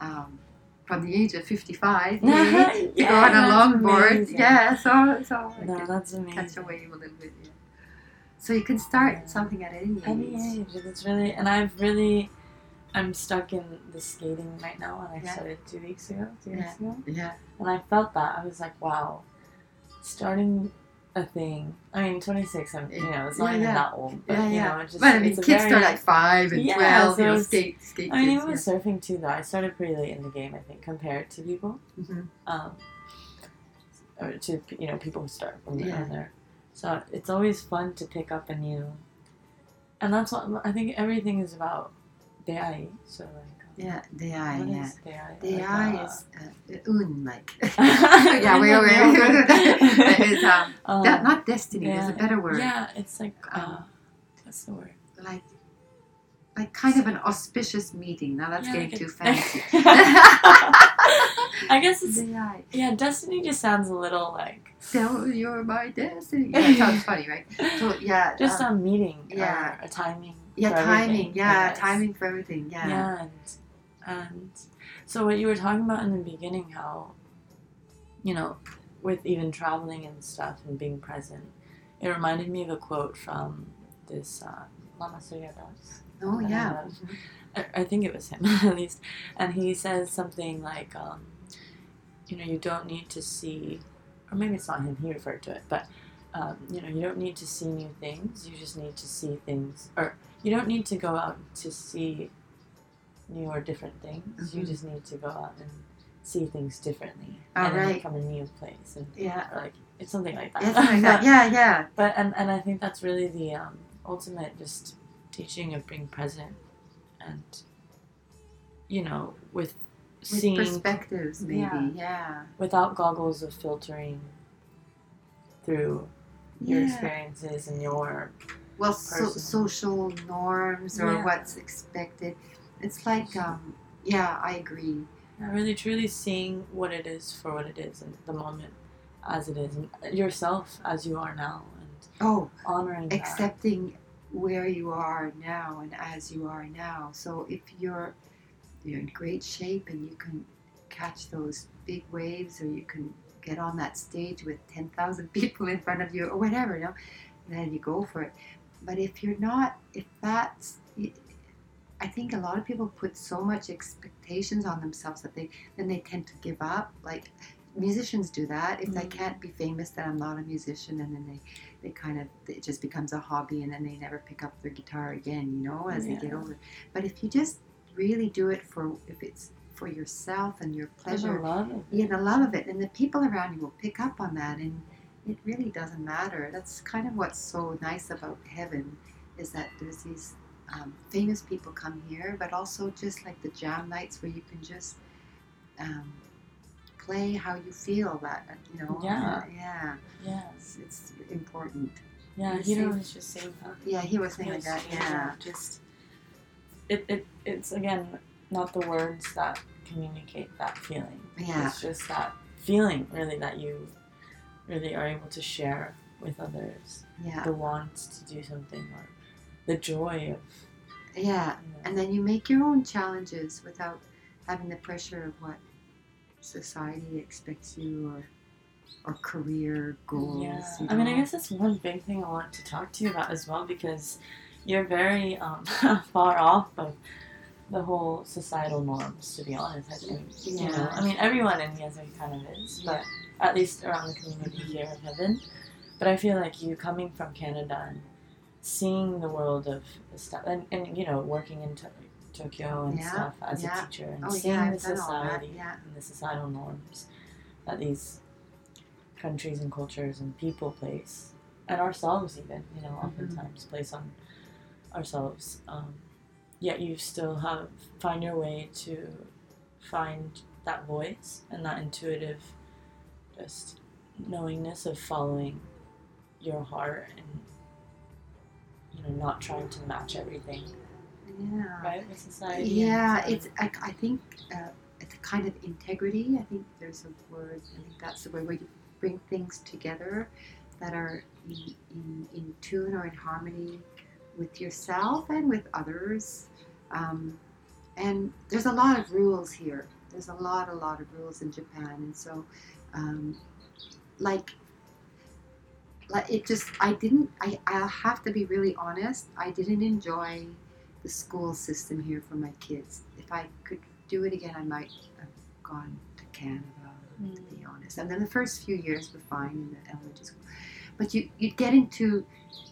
um, from the age of fifty-five. yay, to go on a longboard. amazing. Yeah, so so No, that's catch a amazing. wave a little bit. Yeah. So you can start Yeah. something at any age. Any age, it's really, and I've really, I'm stuck in the skating right now, and I Yeah. started two weeks ago, two Yeah. weeks ago, Yeah, and I felt that I was like, wow, starting a thing. I mean, 26, I'm, you know, it's not Yeah, even yeah. that old, but yeah, you know, it's just, but I mean, kids very, start at five and Yeah, twelve. so you know, skate, skate. I mean, kids, even with surfing too, though, I started pretty late in the game, I think, compared to people. yeah. Mhm. um, or to you know people who start from Yeah. yeah. there. So it's always fun to pick up a new, and that's what I think. Everything is about dei. So like, Yeah, the eye. what Yeah, is dei? the eye uh, is uh, un like. [LAUGHS] yeah, wait, wait, wait. it's um, [LAUGHS] um, that, not destiny. There's a better word. Yeah, it's like uh, Um, what's the word? Like, like kind of an auspicious meeting. Now that's Yeah, getting like too [LAUGHS] fancy. I guess it's the yeah. Destiny just sounds a little like So you're my destiny. Yeah, sounds funny, right? So yeah, just um, a meeting. yeah. a timing. yeah, timing. Yeah, timing for everything. Yeah. Yeah, and so what you were talking about in the beginning, how you know, with even traveling and stuff and being present, it reminded me of a quote from this uh, Lama Surya Das. Oh I yeah. I, I think it was him [LAUGHS] at least, and he says something like, um, you know, you don't need to see, or maybe it's not him. He referred to it, but. Um, you know, you don't need to see new things. You just need to see things, or you don't need to go out to see new or different things. You Mhm. just need to go out and see things differently, Oh, and right. from a new place, and Yeah. like it's something like that. Yeah, something like that. [LAUGHS] Yeah, yeah. But and, and I think that's really the um, ultimate just teaching of being present and you know with, With seeing perspectives, maybe. Yeah. Yeah. without goggles of filtering through your Yeah. experiences and your Well, so, social norms or Yeah. what's expected. It's like, um, yeah, I agree. really truly seeing what it is for what it is in the moment as it is and yourself as you are now and Oh, honoring that. accepting where you are now and as you are now. So if you're you're in great shape and you can catch those big waves or you can get on that stage with 10,000 [LAUGHS] people in front of you or whatever, you know, then you go for it. But if you're not, if that's, I think a lot of people put so much expectations on themselves that they then they tend to give up. Like musicians do that. If I Mm. can't be famous, then I'm not a musician, and then they they kind of it just becomes a hobby, and then they never pick up their guitar again. You know, as they get older. But if you just really do it for if it's for yourself and your the pleasure, love of it. yeah, the love of it, and the people around you will pick up on that, and it really doesn't matter. That's kind of what's so nice about heaven, is that there's these um, famous people come here, but also just like the jam nights where you can just um, play how you feel. That you know, Yeah. yeah, yeah it's, it's important. yeah he was just saying that Yeah, he was saying that. Yeah, Just it, it it's again not the words that communicate that feeling. Yeah. It's just that feeling really that you really are able to share with others. yeah, The want to do something or the joy of yeah. know, And then you make your own challenges without having the pressure of what society expects you or or career goals. Yeah, you I mean, I guess that's one big thing I want to talk to you about as well because you're very um, [LAUGHS] far off of the whole societal norms. To be honest, I think you know. Yeah. I mean, everyone in Miyazaki kind of is, but at least around the community here in Heaven. But I feel like you coming from Canada and seeing the world of stuff, and, and you know, working in to- Tokyo and Yeah, stuff as yeah. a teacher and Oh, seeing yeah, the I've done all that, society yeah. and the societal norms that these countries and cultures and people place, and ourselves even, you know, Mm-hmm. oftentimes place on ourselves. Um, yet you still have find your way to find that voice and that intuitive, just knowingness of following your heart and you know not trying to match everything Yeah. right with society. Yeah, it's I, I think uh, it's a kind of integrity. I think there's a word. I think that's the way where you bring things together that are in, in, in tune or in harmony with yourself and with others. Um, and there's a lot of rules here. There's a lot, a lot of rules in Japan, and so, um, like, like it just I didn't. I I have to be really honest. I didn't enjoy the school system here for my kids. If I could do it again, I might have gone to Canada, to be honest. And then the first few years were fine in the elementary school. But you, you get into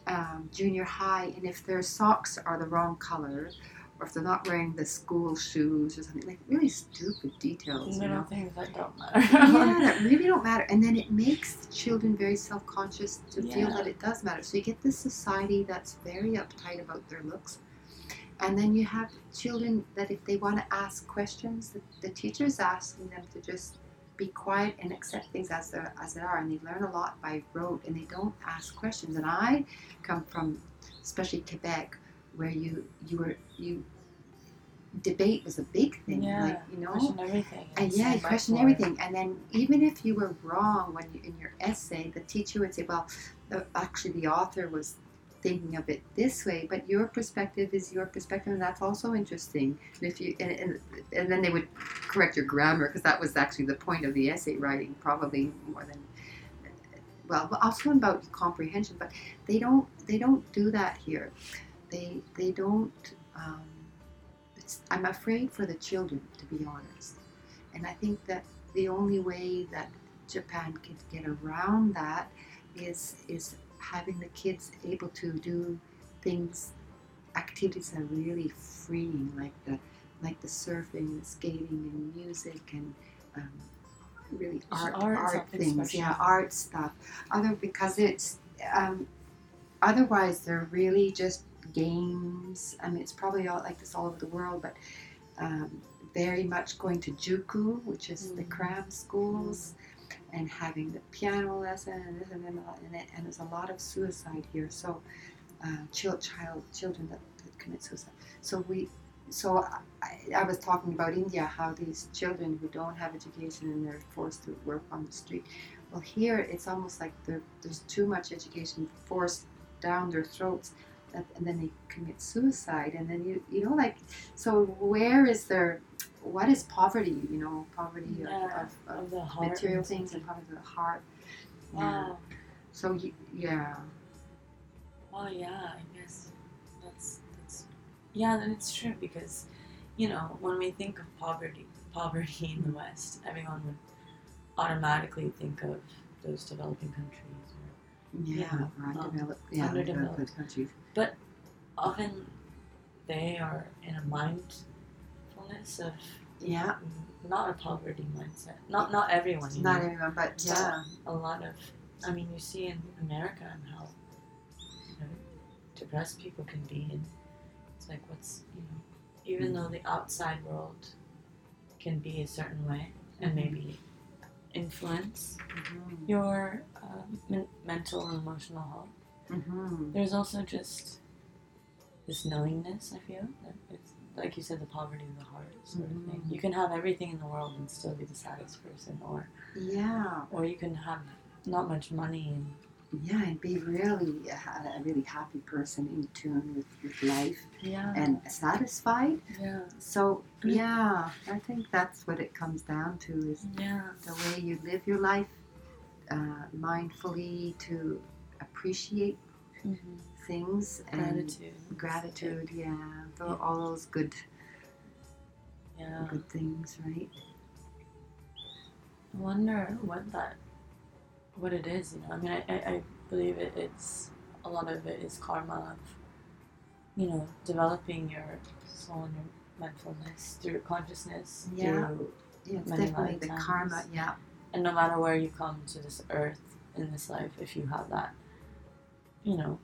um, junior high, and if their socks are the wrong color, or if they're not wearing the school shoes or something, like really stupid details, you little know? things that don't [LAUGHS] matter. yeah, that [LAUGHS] really don't matter. And then it makes children very self conscious to feel that it does matter. So you get this society that's very uptight about their looks. And then you have children that if they want to ask questions, the, the teacher's asking them to just be quiet and accept things as they as they are, and they learn a lot by rote, and they don't ask questions. And I come from, especially Quebec, where you you were you debate was a big thing, Yeah, like you know, question everything. and yeah, you question everything. And then even if you were wrong when you, in your essay, the teacher would say, "Well, the, actually, the author was thinking of it this way, but your perspective is your perspective, and that's also interesting." And if you and, and, and then they would correct your grammar because that was actually the point of the essay writing, probably more than well, but also about comprehension. But they don't they don't do that here. They they don't. Um, it's, I'm afraid for the children, to be honest. And I think that the only way that Japan can get around that is is having the kids able to do things, activities that are really freeing, like the like the surfing, the skating, and music, and um, really art art, art, things. Yeah, art stuff. Other because it's um, otherwise they're really just games. I mean, it's probably all like this all over the world, but um, very much going to Juku, which is the Mm. cram schools, and having the piano lesson and this and then and, it, and there's a lot of suicide here. So, uh, child, child children that, that commit suicide. So we. So I, I was talking about India, how these children who don't have education and they're forced to work on the street. Well, here it's almost like there's too much education forced down their throats, and then they commit suicide. And then you, you know, like, so where is there what is poverty? You know, poverty of- Yeah, of, of, of the heart material things and poverty of the heart. Yeah. Wow. So y- yeah, oh yeah, I guess that's that's yeah, then it's true because you know when we think of poverty, poverty in the West, everyone would automatically think of those developing countries. Yeah, Yeah, right. um, developed, yeah, underdeveloped. countries. Or often they are in a mindfulness of Yeah, not a poverty mindset. Not not everyone. Not know? everyone, but yeah, a lot of I mean you see in America and how you know depressed people can be and it's like what's you know even though the outside world can be a certain way and maybe influence Mhm. your uh, men- mental and emotional health Mhm. there's also just this knowingness I feel that it's like you said the poverty of the heart sort of thing Mhm. you can have everything in the world and still be the saddest person or yeah, or you can have not much money and yeah, and be really a, a really happy person in tune with, with life yeah and satisfied. yeah So yeah, I think that's what it comes down to is yeah the way you live your life uh, mindfully to appreciate Mhm. things and Gratitude. gratitude. Yeah, Yeah. all those good Yeah. good things, right? I wonder what that, what it is. You know, I mean, I, I, I believe it, it's a lot of it is karma of, you know, developing your soul and your mindfulness through consciousness. Yeah. Through, Yeah, it's Many definitely the karma. Yeah, and no matter where you come to this earth in this life, if you have that, you know,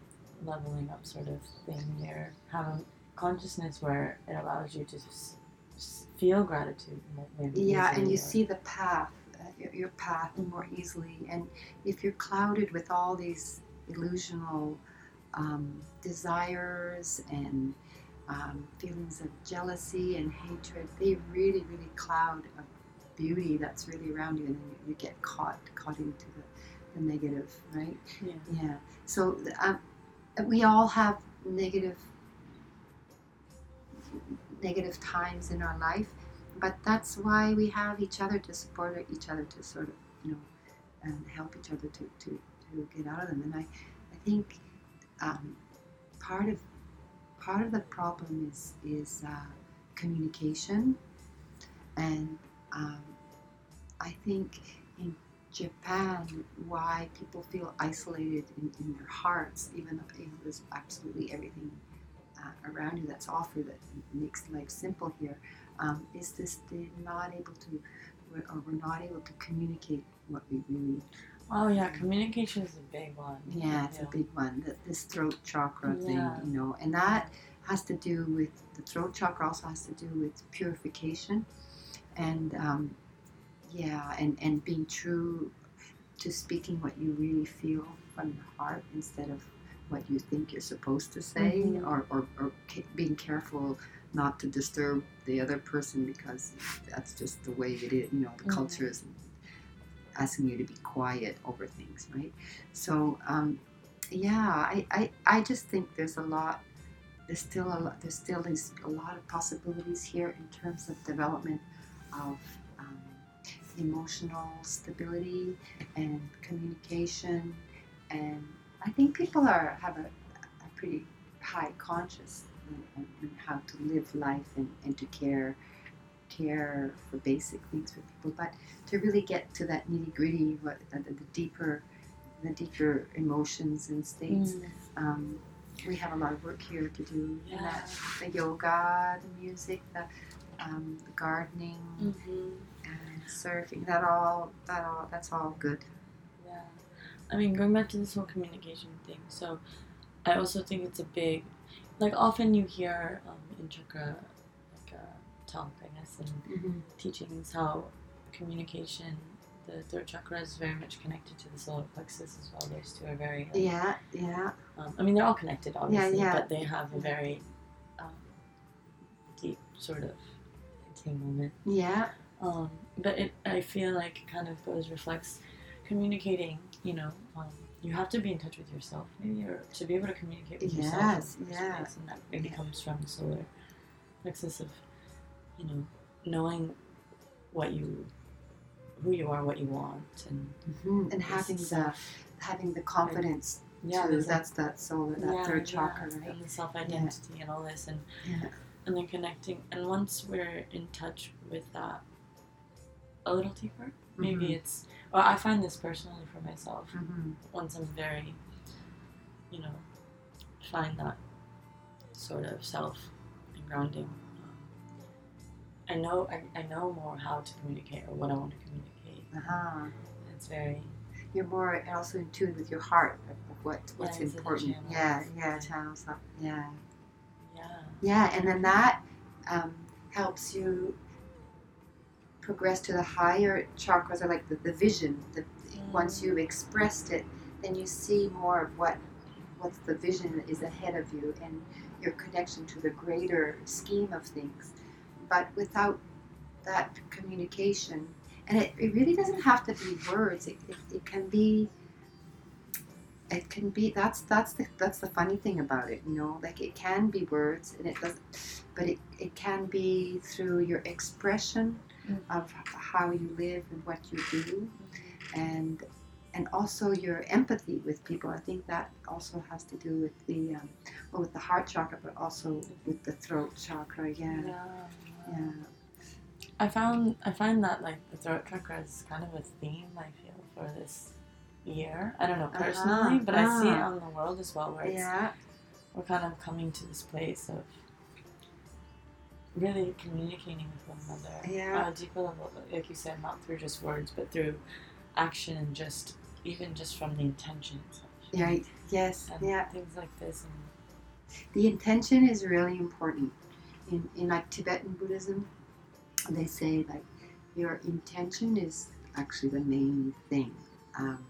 leveling up sort of thing, you have a consciousness where it allows you to just, just feel gratitude. maybe yeah, and you see the path, your, your path more easily. And if you're clouded with all these illusional um, desires and um, feelings of jealousy and hatred, they really, really cloud a beauty that's really around you, and then you, you get caught, caught into the, the negative, right? Yeah. Yeah. So um, we all have negative negative times in our life, but that's why we have each other to support each other to sort of you know and help each other to, to, to get out of them. And I I think um, part of part of the problem is is uh, communication, and um, I think in Japan, why people feel isolated in, in their hearts, even though you know, there's absolutely everything uh, around you that's offered that makes life simple here, um, is this they're not able to, we're, or we're not able to communicate what we really. Oh yeah, communication is a big one. Yeah, it's a big one. The, this throat chakra thing, you know, and that has to do with the throat chakra. Also has to do with purification, and um, yeah, and and being true to speaking what you really feel from your heart instead of what you think you're supposed to say, Mhm. or, or or being careful not to disturb the other person because that's just the way it is. You know, the Mhm. culture is asking you to be quiet over things, right? So, um, yeah, I, I, I just think there's a lot. There's still a lot. There's still is a lot of possibilities here in terms of development of um, emotional stability and communication, and I think people are have a, a pretty high conscious in, in how to live life and, and to care care for basic things for people, but to really get to that nitty gritty, what the, the deeper, the deeper emotions and states. Mm. Um, we have a lot of work here to do. in Yeah. that. The yoga, the music, the, um, the gardening, hmm and surfing. That all, that all, that's all good. Yeah. I mean, going back to this whole communication thing, so I also think it's a big, like, often you hear um, in chakra, like, uh, talk, I guess, and teachings how communication, the third chakra is very much connected to the solar plexus as well. Those two are very, like, Yeah, yeah, um, I mean, they're all connected, obviously, yeah. but they have a very um, deep sort of entanglement. yeah, Um, but it, I feel like it kind of goes reflects communicating. You know, um, you have to be in touch with yourself, maybe, or to be able to communicate with yourself. Yes, yeah. place, and that maybe comes from the solar plexus of, you know, knowing what you, who you are, what you want, and hmm and having the having the confidence. yeah, too. there's that's that solar, that yeah, third yeah, chakra, right? and the self identity and all this, and Yeah. and then connecting. And once we're in touch with that a little deeper, maybe Mhm. it's. Well, I find this personally for myself. Mhm. Once I'm very, you know, find that sort of self and grounding. Um, I know I, I know more how to communicate or what I want to communicate. Uh-huh. It's very You're more also in tune with your heart of what what's the important. Yeah, yeah, channels up. Yeah. yeah. Yeah, and then that um, helps you progress to the higher chakras, or like the, the vision. The, Once you've expressed it, then you see more of what what's the vision that is ahead of you and your connection to the greater scheme of things. But without that communication, and it, it really doesn't have to be words. It, it, it can be it can be that's that's the that's the funny thing about it you know like it can be words and it doesn't but it, it can be through your expression Mm. Of how you live and what you do and and also your empathy with people. I think that also has to do with the um, well, with the heart chakra, but also with the throat chakra. Yeah, yeah. I found I find that like the throat chakra is kind of a theme I feel for this year. I don't know Uh-huh, personally, but I see it ah. on the world as well, where it's, Yeah, we're kind of coming to this place of really communicating with one another Yeah. on a deeper level, like you said, not through just words, but through action and just even just from the intentions. right. Yes, And yeah. things like this. And The intention is really important. In, in like Tibetan Buddhism, they say like your intention is actually the main thing. Um,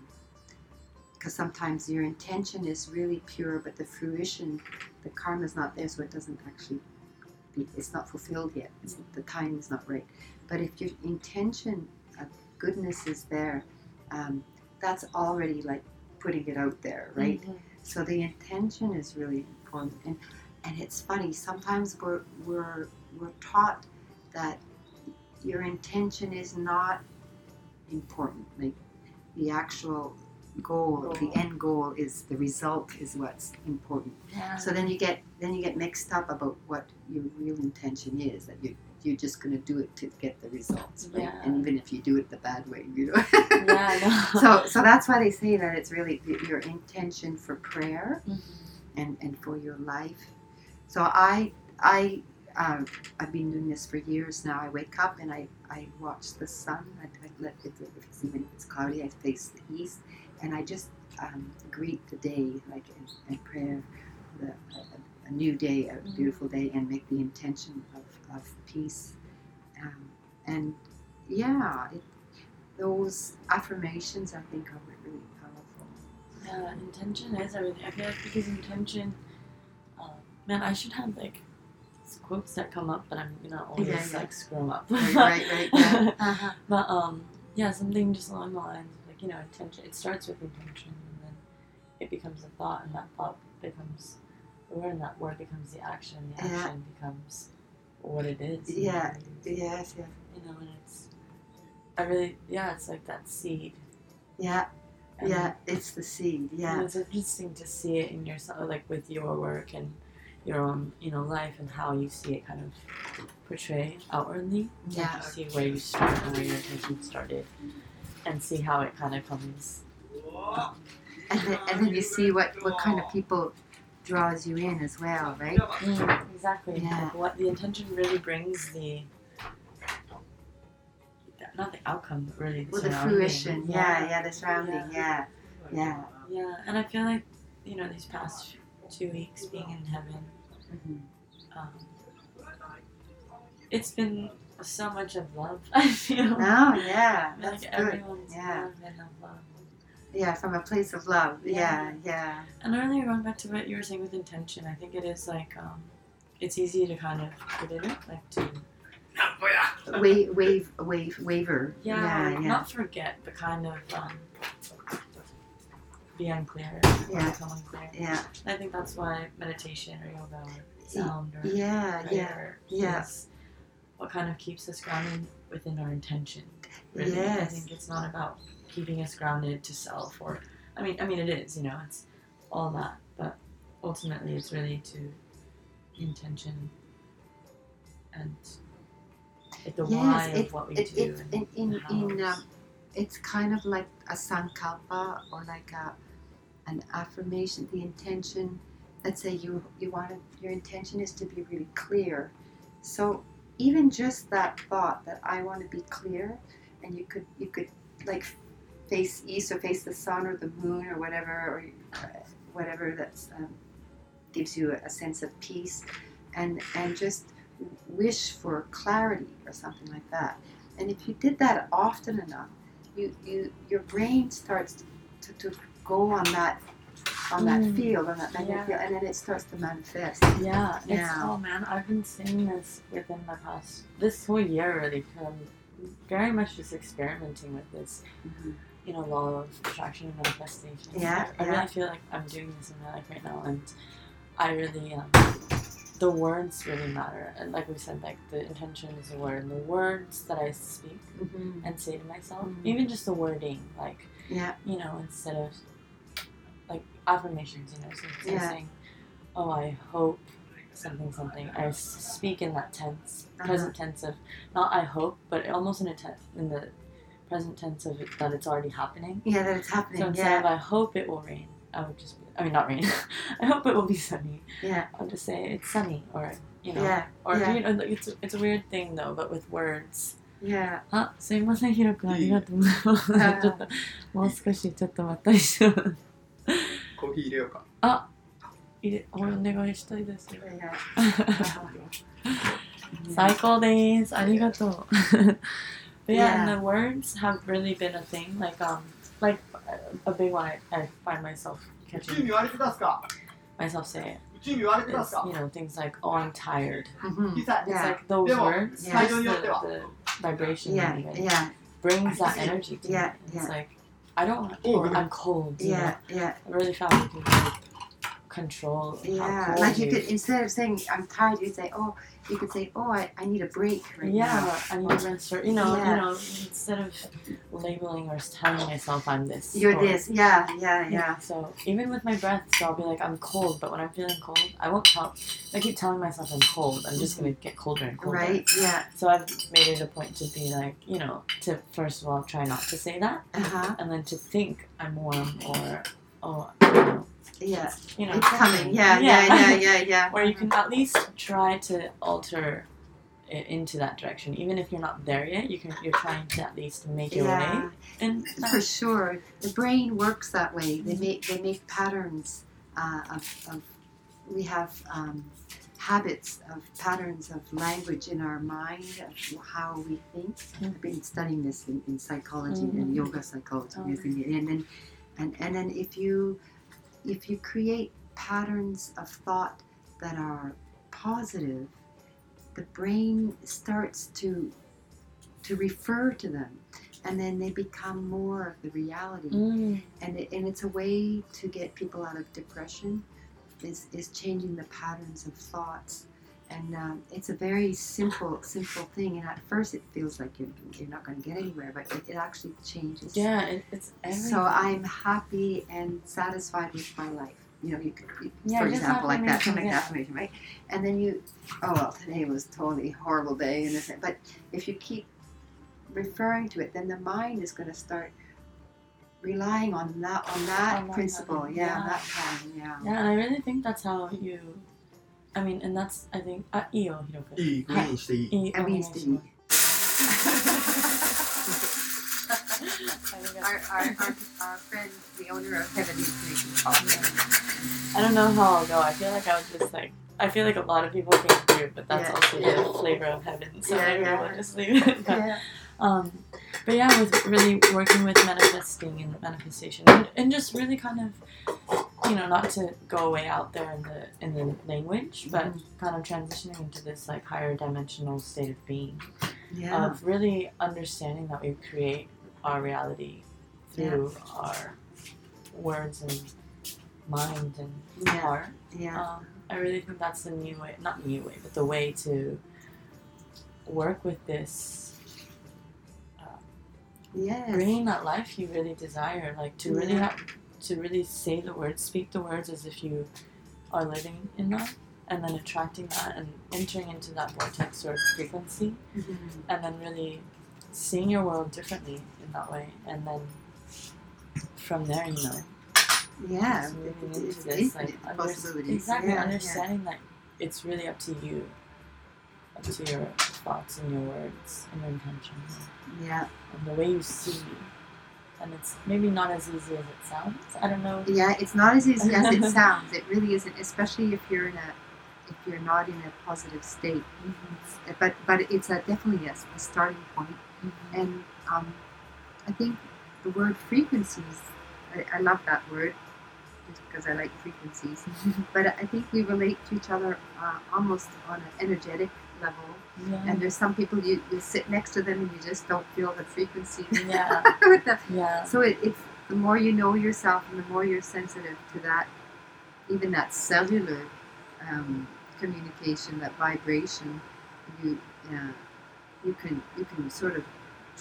because sometimes your intention is really pure, but the fruition, the karma is not there, so it doesn't actually it's not fulfilled yet. It's, the time is not right. But if your intention of goodness is there, um, that's already like putting it out there, right? Mhm. So the intention is really important, and and it's funny. Sometimes we're we're we're taught that your intention is not important. Like the actual goal, the end goal is the result is what's important. Yeah. So then you get then you get mixed up about what your real intention is. That you you're just going to do it to get the results, right? Yeah. And even if you do it the bad way, you know. yeah, [LAUGHS] know. so so that's why they say that it's really your intention for prayer Mhm. and, and for your life. So I I um, I've been doing this for years now. I wake up and I, I watch the sun. I, I let it, if it's even if it's cloudy, I face the east, and I just um, greet the day like in, in prayer, the, a, a new day, a Mhm. beautiful day, and make the intention of, of peace. Um, and yeah, it, those affirmations I think are really powerful. Yeah, intention is everything. I feel like because intention, um, man, I should have like quotes that come up, but I'm gonna always Yeah, yeah. like 'em up. Right, [LAUGHS] right, right. Yeah. [LAUGHS] Uh-huh. but um, yeah, something just along the lines of like you know intention. It starts with intention, and then it becomes a thought, and that thought becomes word, and that word becomes the action, and the Yeah. action becomes what it is. Yeah. know, Yes, yes. You know, and it's. I really, yeah, it's like that seed. Yeah, And yeah, it's the seed. And Yeah, it's interesting to see it in yourself, like with your work and your own, you know, life and how you see it kind of portray outwardly. Yeah. see where you started, where your intention started, and see how it kind of comes. and then, and then you see what what kind of people draws you in as well, right? exactly. Yeah. Like what the intention really brings the. Not the outcome, but really the Well, the fruition. Yeah, yeah, the surrounding. Yeah, yeah. Yeah, and I feel like, you know, these past two weeks being in heaven, Mhm. um, it's been so much of love. [LAUGHS] I feel Oh, yeah, that's like good. everyone's Yeah. love. Yeah, from a place of love. Yeah, Yeah. yeah, And earlier, going back to what you were saying with intention, I think it is like um, it's easy to kind of get in it, like to [LAUGHS] wave, wave, wave, waver. yeah, yeah, yeah. not forget, but kind of um, be unclear, Yeah. become unclear. yeah. I think that's why meditation or yoga or sound or Yeah, yeah, prayer yeah. is what kind of keeps us grounded within our intention. Really. I think it's not about keeping us grounded to self or I mean I mean it is, you know, it's all that, but ultimately it's really to intention and the why Yes, of what we it, do it, in in, in um, it's kind of like a sankalpa or like a an affirmation the intention let's say you you want to, your intention is to be really clear. So even just that thought that i want to be clear and you could you could like face east or face the sun or the moon or whatever or whatever that's um, gives you a, a sense of peace and and just wish for clarity or something like that and if you did that often enough you, you your brain starts to, to go on that on that Mm. field on that magnetic Yeah. field and then it starts to manifest Yeah, it's Yeah. oh man, I've been seeing this within the past this whole year really. 'cause I'm very much just experimenting with this, Mhm. You know, law of attraction and manifestation. Yeah, I yeah. really feel like I'm doing this in my life right now, and I really um, the words really matter. And like we said, like the intention is the word, and the words that I speak Mhm. and say to myself, Mhm. even just the wording, like Yeah. you know, instead of like affirmations, you know, so instead of Yeah. saying, "Oh, I hope." Something, something. i speak in that tense, Uh-huh. present tense of not I hope, but almost in a tense, in the present tense of it, that it's already happening. Yeah, that it's happening. So instead yeah. of I hope it will rain, I would just be, I mean not rain. [LAUGHS] I hope it will be sunny. Yeah. I'll just say it's sunny or you know. Yeah. Or yeah. you know it's it's a weird thing though, but with words. Yeah. Ah, あ、すいません、ひろくん、ありがとうございます。ちょっと、もう少し、ちょっとまったりします。コーヒー入れようか。あ、入れ、お願いしたいです。お願い。最高です。ありがとう。[LAUGHS] [LAUGHS] But yeah, yeah, and the words have really been a thing. Like um, like a big one. I, I find myself catching myself say it. Is, you know things like oh I'm tired. Mm-hmm. mm-hmm. It's like those words, yeah. the, the vibration yeah. Yeah. brings that energy. To yeah, me. it's like I don't want. Or I'm cold. Yeah, know? yeah. I really found it control Yeah. Like you you could instead of saying I'm tired, you'd say, Oh, you could say, Oh, I, I need a break right yeah, now. I need a rest or you know, Yeah. you know, instead of labeling or telling myself I'm this. You're or- this. Yeah. Yeah. Yeah. So even with my breath, so I'll be like, I'm cold, but when I'm feeling cold, I won't tell. I keep telling myself I'm cold. I'm just gonna get colder and colder. Right. Yeah. So I've made it a point to be like, you know, to first of all try not to say that, Uh huh. and then to think I'm warm or, oh, you know, Yeah. you know, It's coming. Yeah. Yeah. Yeah. Yeah. Yeah. [LAUGHS] Or you can at least try to alter it into that direction, even if you're not there yet. You can. You're trying to at least make your Yeah. way. And For sure, the brain works that way. They make they make patterns uh, of, of we have um, habits of patterns of language in our mind of how we think. I've been studying this in, in psychology and Mhm. yoga psychology, Oh. and then and and then if you if you create patterns of thought that are positive, the brain starts to to refer to them, and then they become more of the reality. Mm, And it, and it's a way to get people out of depression, is is changing the patterns of thoughts. And um, it's a very simple simple thing. And at first it feels like you're, you're not going to get anywhere, but it, it actually changes. yeah, it, it's everything. So I'm happy and satisfied with my life. You know, you could, you- Yeah, for example, like that, something like yeah. affirmation, right? And then you, oh well, today was totally horrible day, and this, but if you keep referring to it, then the mind is going to start relying on that on that On principle, yeah, yeah. that pattern, yeah. Yeah, and I really think that's how you. I mean, and that's I think あいいよひろくん。いいグリーンしていいいい [LAUGHS] I お願 mean, いしますありがとう our, our, our, our friend, the owner of Heaven, is making coffee. I don't know how I'll go. I feel like I was just like I feel like a lot of people came through, but that's Yeah, also yeah. the flavor of heaven. So Yeah, maybe yeah. we'll just leave it. But, Yeah. um, but yeah, with really working with manifesting and manifestation, and, and just really kind of, you know, not to go way out there in the in the language, but Mhm. kind of transitioning into this like higher dimensional state of being, Yeah. of really understanding that we create our reality through our words and mind and Yeah. heart. yeah. Um, I really think that's the new way, not new way, but the way to work with this, Yes. bringing that life you really desire, like to really Yeah. have, to really say the words, speak the words as if you are living in that, and then attracting that and entering into that vortex or frequency, Mhm. and then really seeing your world differently in that way, and then from there, you know, Yeah. moving into this like under- exactly Yeah, yeah. understanding that it's really up to you up to your thoughts and your words and your intentions Yeah. and the way you see and it's maybe not as easy as it sounds i don't know Yeah, it's not as easy as it [LAUGHS] sounds. It really isn't, especially if you're in a if you're not in a positive state. It's- But but it's a, definitely a, a starting point. And um, I think the word frequencies. I, I love that word just because I like frequencies. [LAUGHS] But I think we relate to each other uh, almost on an energetic level. Yeah And there's some people you, you sit next to them and you just don't feel the frequency. [LAUGHS] Yeah. [LAUGHS] the, yeah so it, it's the more you know yourself and the more you're sensitive to that, even that cellular um, communication, that vibration, you yeah, you can you can sort of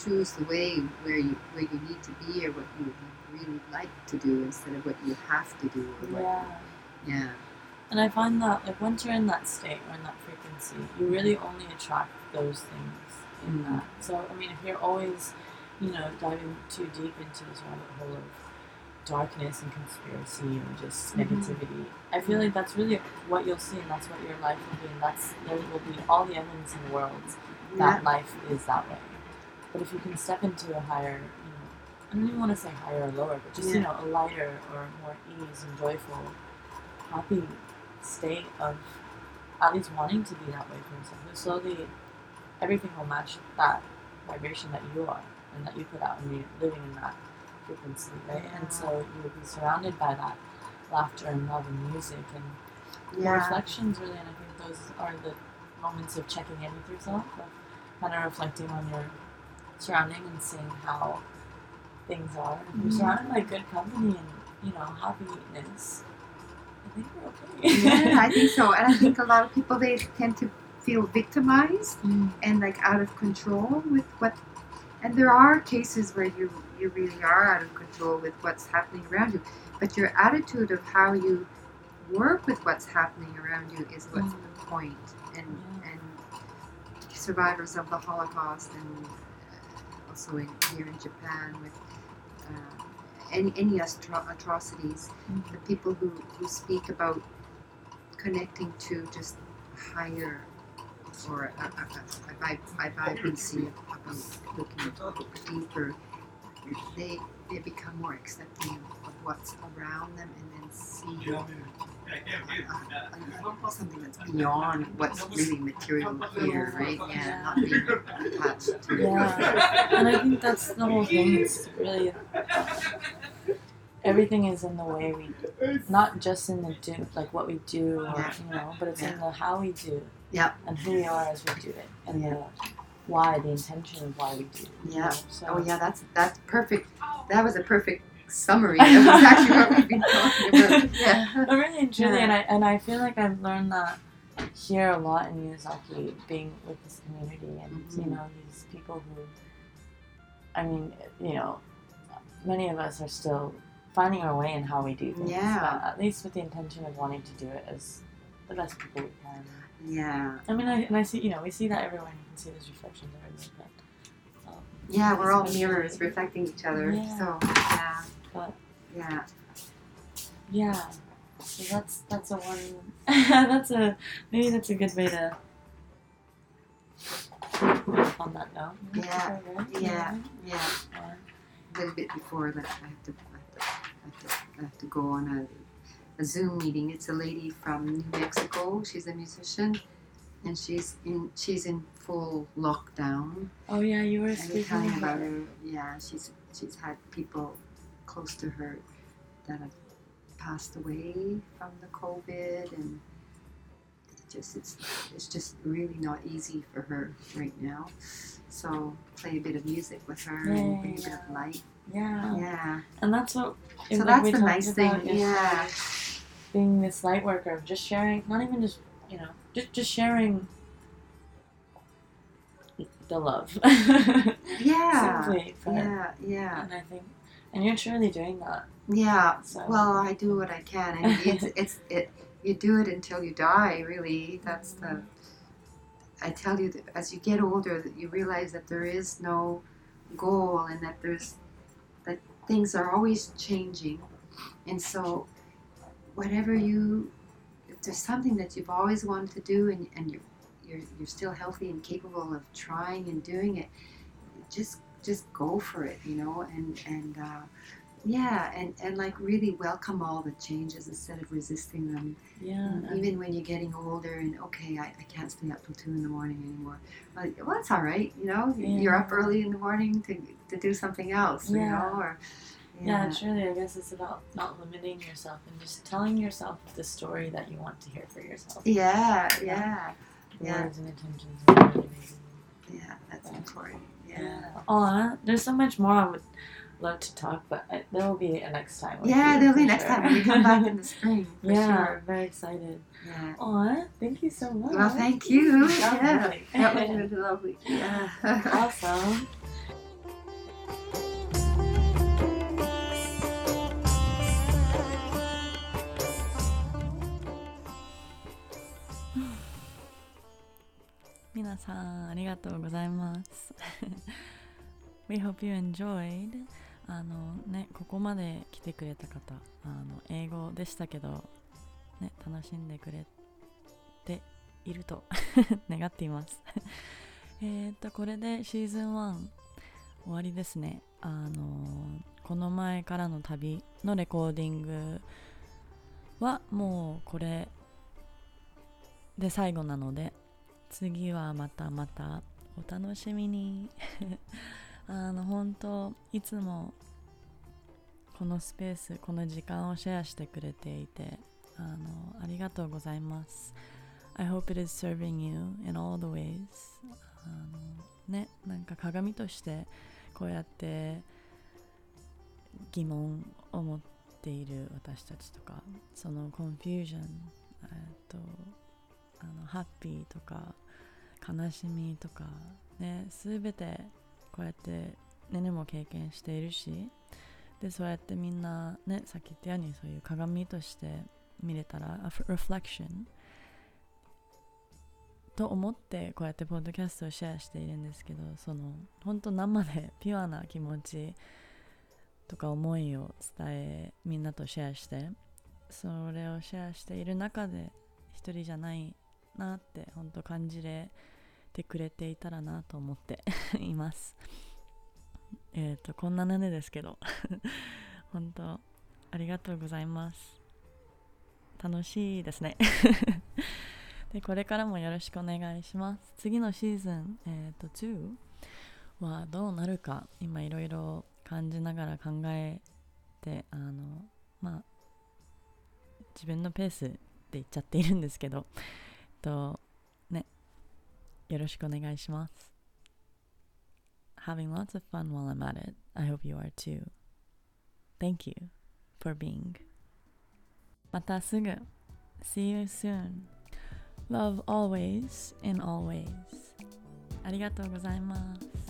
choose the way where you where you need to be or what you really like to do instead of what you have to do or what Yeah. yeah And I find that like once you're in that state or in that frequency, you really only attract those things in that. So I mean, if you're always, you know, diving too deep into this rabbit hole of darkness and conspiracy and just Mhm. negativity, I feel like that's really what you'll see, and that's what your life will be, and that's there will be all the evidence in the world that yeah life is that way. But if you can step into a higher, you know, I don't even want to say higher or lower, but just you know, a lighter or more ease and joyful, happy state of at least wanting to be that way for yourself. And slowly, everything will match that vibration that you are and that you put out, and you're living in that frequency, right? And so you will be surrounded by that laughter and love and music and yeah reflections really and i think those are the moments of checking in with yourself of kind of reflecting on your surrounding and seeing how things are if you're Mhm. surrounded by good company and you know happiness think you're okay yeah [LAUGHS] I think so and I think a lot of people they tend to feel victimized Mm. and like out of control with what and there are cases where you you really are out of control with what's happening around you but your attitude of how you work with what's happening around you is what's Mm. the point and Yeah. and survivors of the holocaust and also in, here in japan with uh, any, any astro- atrocities Mhm. the people who, who speak about connecting to just higher or a, a, a, a, vib- a vibrancy about looking deeper, they they become more accepting of what's around them and then see beyond what's really material here, right? Yeah, not being attached to yeah and i think that's the whole thing it's really everything is in the way we not just in the do like what we do or you know but it's in the how we do Yeah. and who we are as we do it and the why the intention of why we do you Yeah. know? so Oh yeah, that's that's perfect. That was a perfect summary of exactly what we've been talking about. [LAUGHS] Yeah. But really and truly, Yeah. and I and I feel like I've learned that here a lot in Miyazaki, being with this community, and you Mhm. know these people who, I mean, you know, many of us are still finding our way in how we do things. Yeah. but at least with the intention of wanting to do it as the best people we can. Yeah. I mean, I, and I see, you know, we see that everyone you can see those reflections everywhere, but. Um, Yeah, we're all mirrors reflecting each other. Yeah. So yeah. But Yeah. Yeah. So that's that's a one. [LAUGHS] that's a maybe that's a good way to. On that note. Yeah, Right? yeah. Yeah. Yeah. A little bit before that, I have to, I have to, I have to, I have to go on a, a Zoom meeting. It's a lady from New Mexico. She's a musician, and she's in she's in full lockdown. Oh yeah, you were And speaking about about her. Yeah, she's she's had people close to her that have passed away from the COVID, and it just it's it's just really not easy for her right now. So play a bit of music with her Yeah, and bring a bit of light. Yeah. Yeah. And that's what. So like that's the nice thing. Yeah. Being this light worker of just sharing, not even just you know, just just sharing. The love. [LAUGHS] Yeah. Simply, Yeah. Yeah. And I think, and you're truly doing that. Yeah. So. Well, I do what I can, and [LAUGHS] it's it's it. You do it until you die. Really, that's the. I tell you that as you get older, that you realize that there is no goal, and that there's that things are always changing, and so whatever you, if there's something that you've always wanted to do, and and you're you're you're still healthy and capable of trying and doing it, just just go for it, you know, and and. Uh, yeah, and, and like really welcome all the changes instead of resisting them. yeah. Even when you're getting older and okay, I, I can't stay up till two in the morning anymore. Like, well, it's all right, you know. Yeah. You're up early in the morning to, to do something else, you Yeah. know. Or Yeah, truly, I guess it's about not limiting yourself and just telling yourself the story that you want to hear for yourself. yeah, yeah, Yeah. Words and intentions. Really yeah. That's important. Yeah. Oh, there's so much more I would love to talk, but there will be a next time. Yeah, you, there'll be next sure. time when we come back in the [LAUGHS] spring. For yeah, sure. very excited. Yeah. Aw, thank you so much. Well, thank you. yeah, that was [LAUGHS] really lovely. Yeah. awesome. [LAUGHS] 皆さんありがとうございます。[LAUGHS] We hope you enjoyed. あのね、ここまで来てくれた方、あの英語でしたけど、ね、楽しんでくれていると [LAUGHS] 願っています。[LAUGHS] えっと、これでシーズン1終わりですね。あのこの前からの旅のレコーディングはもうこれで最後なので、次はまたまたお楽しみに。[LAUGHS] あの本当いつもこのスペースこの時間をシェアしてくれていてあのありがとうございます。I hope it is serving you in all the ways あのねなんか鏡としてこうやって疑問を持っている私たちとかそのコンフュージョンえっとあのハッピーとか悲しみとかね全てこうやってねねも経験しているしでそうやってみんなねさっき言ったようにそういう鏡として見れたら reflection と思ってこうやってポッドキャストをシェアしているんですけどその本当生でピュアな気持ちとか思いを伝えみんなとシェアしてそれをシェアしている中で一人じゃないなって本当感じれてくれていたらなと思って [LAUGHS] います。えっ、とこんなねねですけど。[LAUGHS] 本当ありがとうございます。楽しいですね。[LAUGHS] でこれからもよろしくお願いします。次のシーズン、えー、と2はどうなるか今いろいろ感じながら考えてあのまあ自分のペースで言っちゃっているんですけど。えっと よろしくお願いします Having lots of fun while I'm at it I hope you are too Thank you for being またすぐ See you soon Love always in all ways ありがとうございます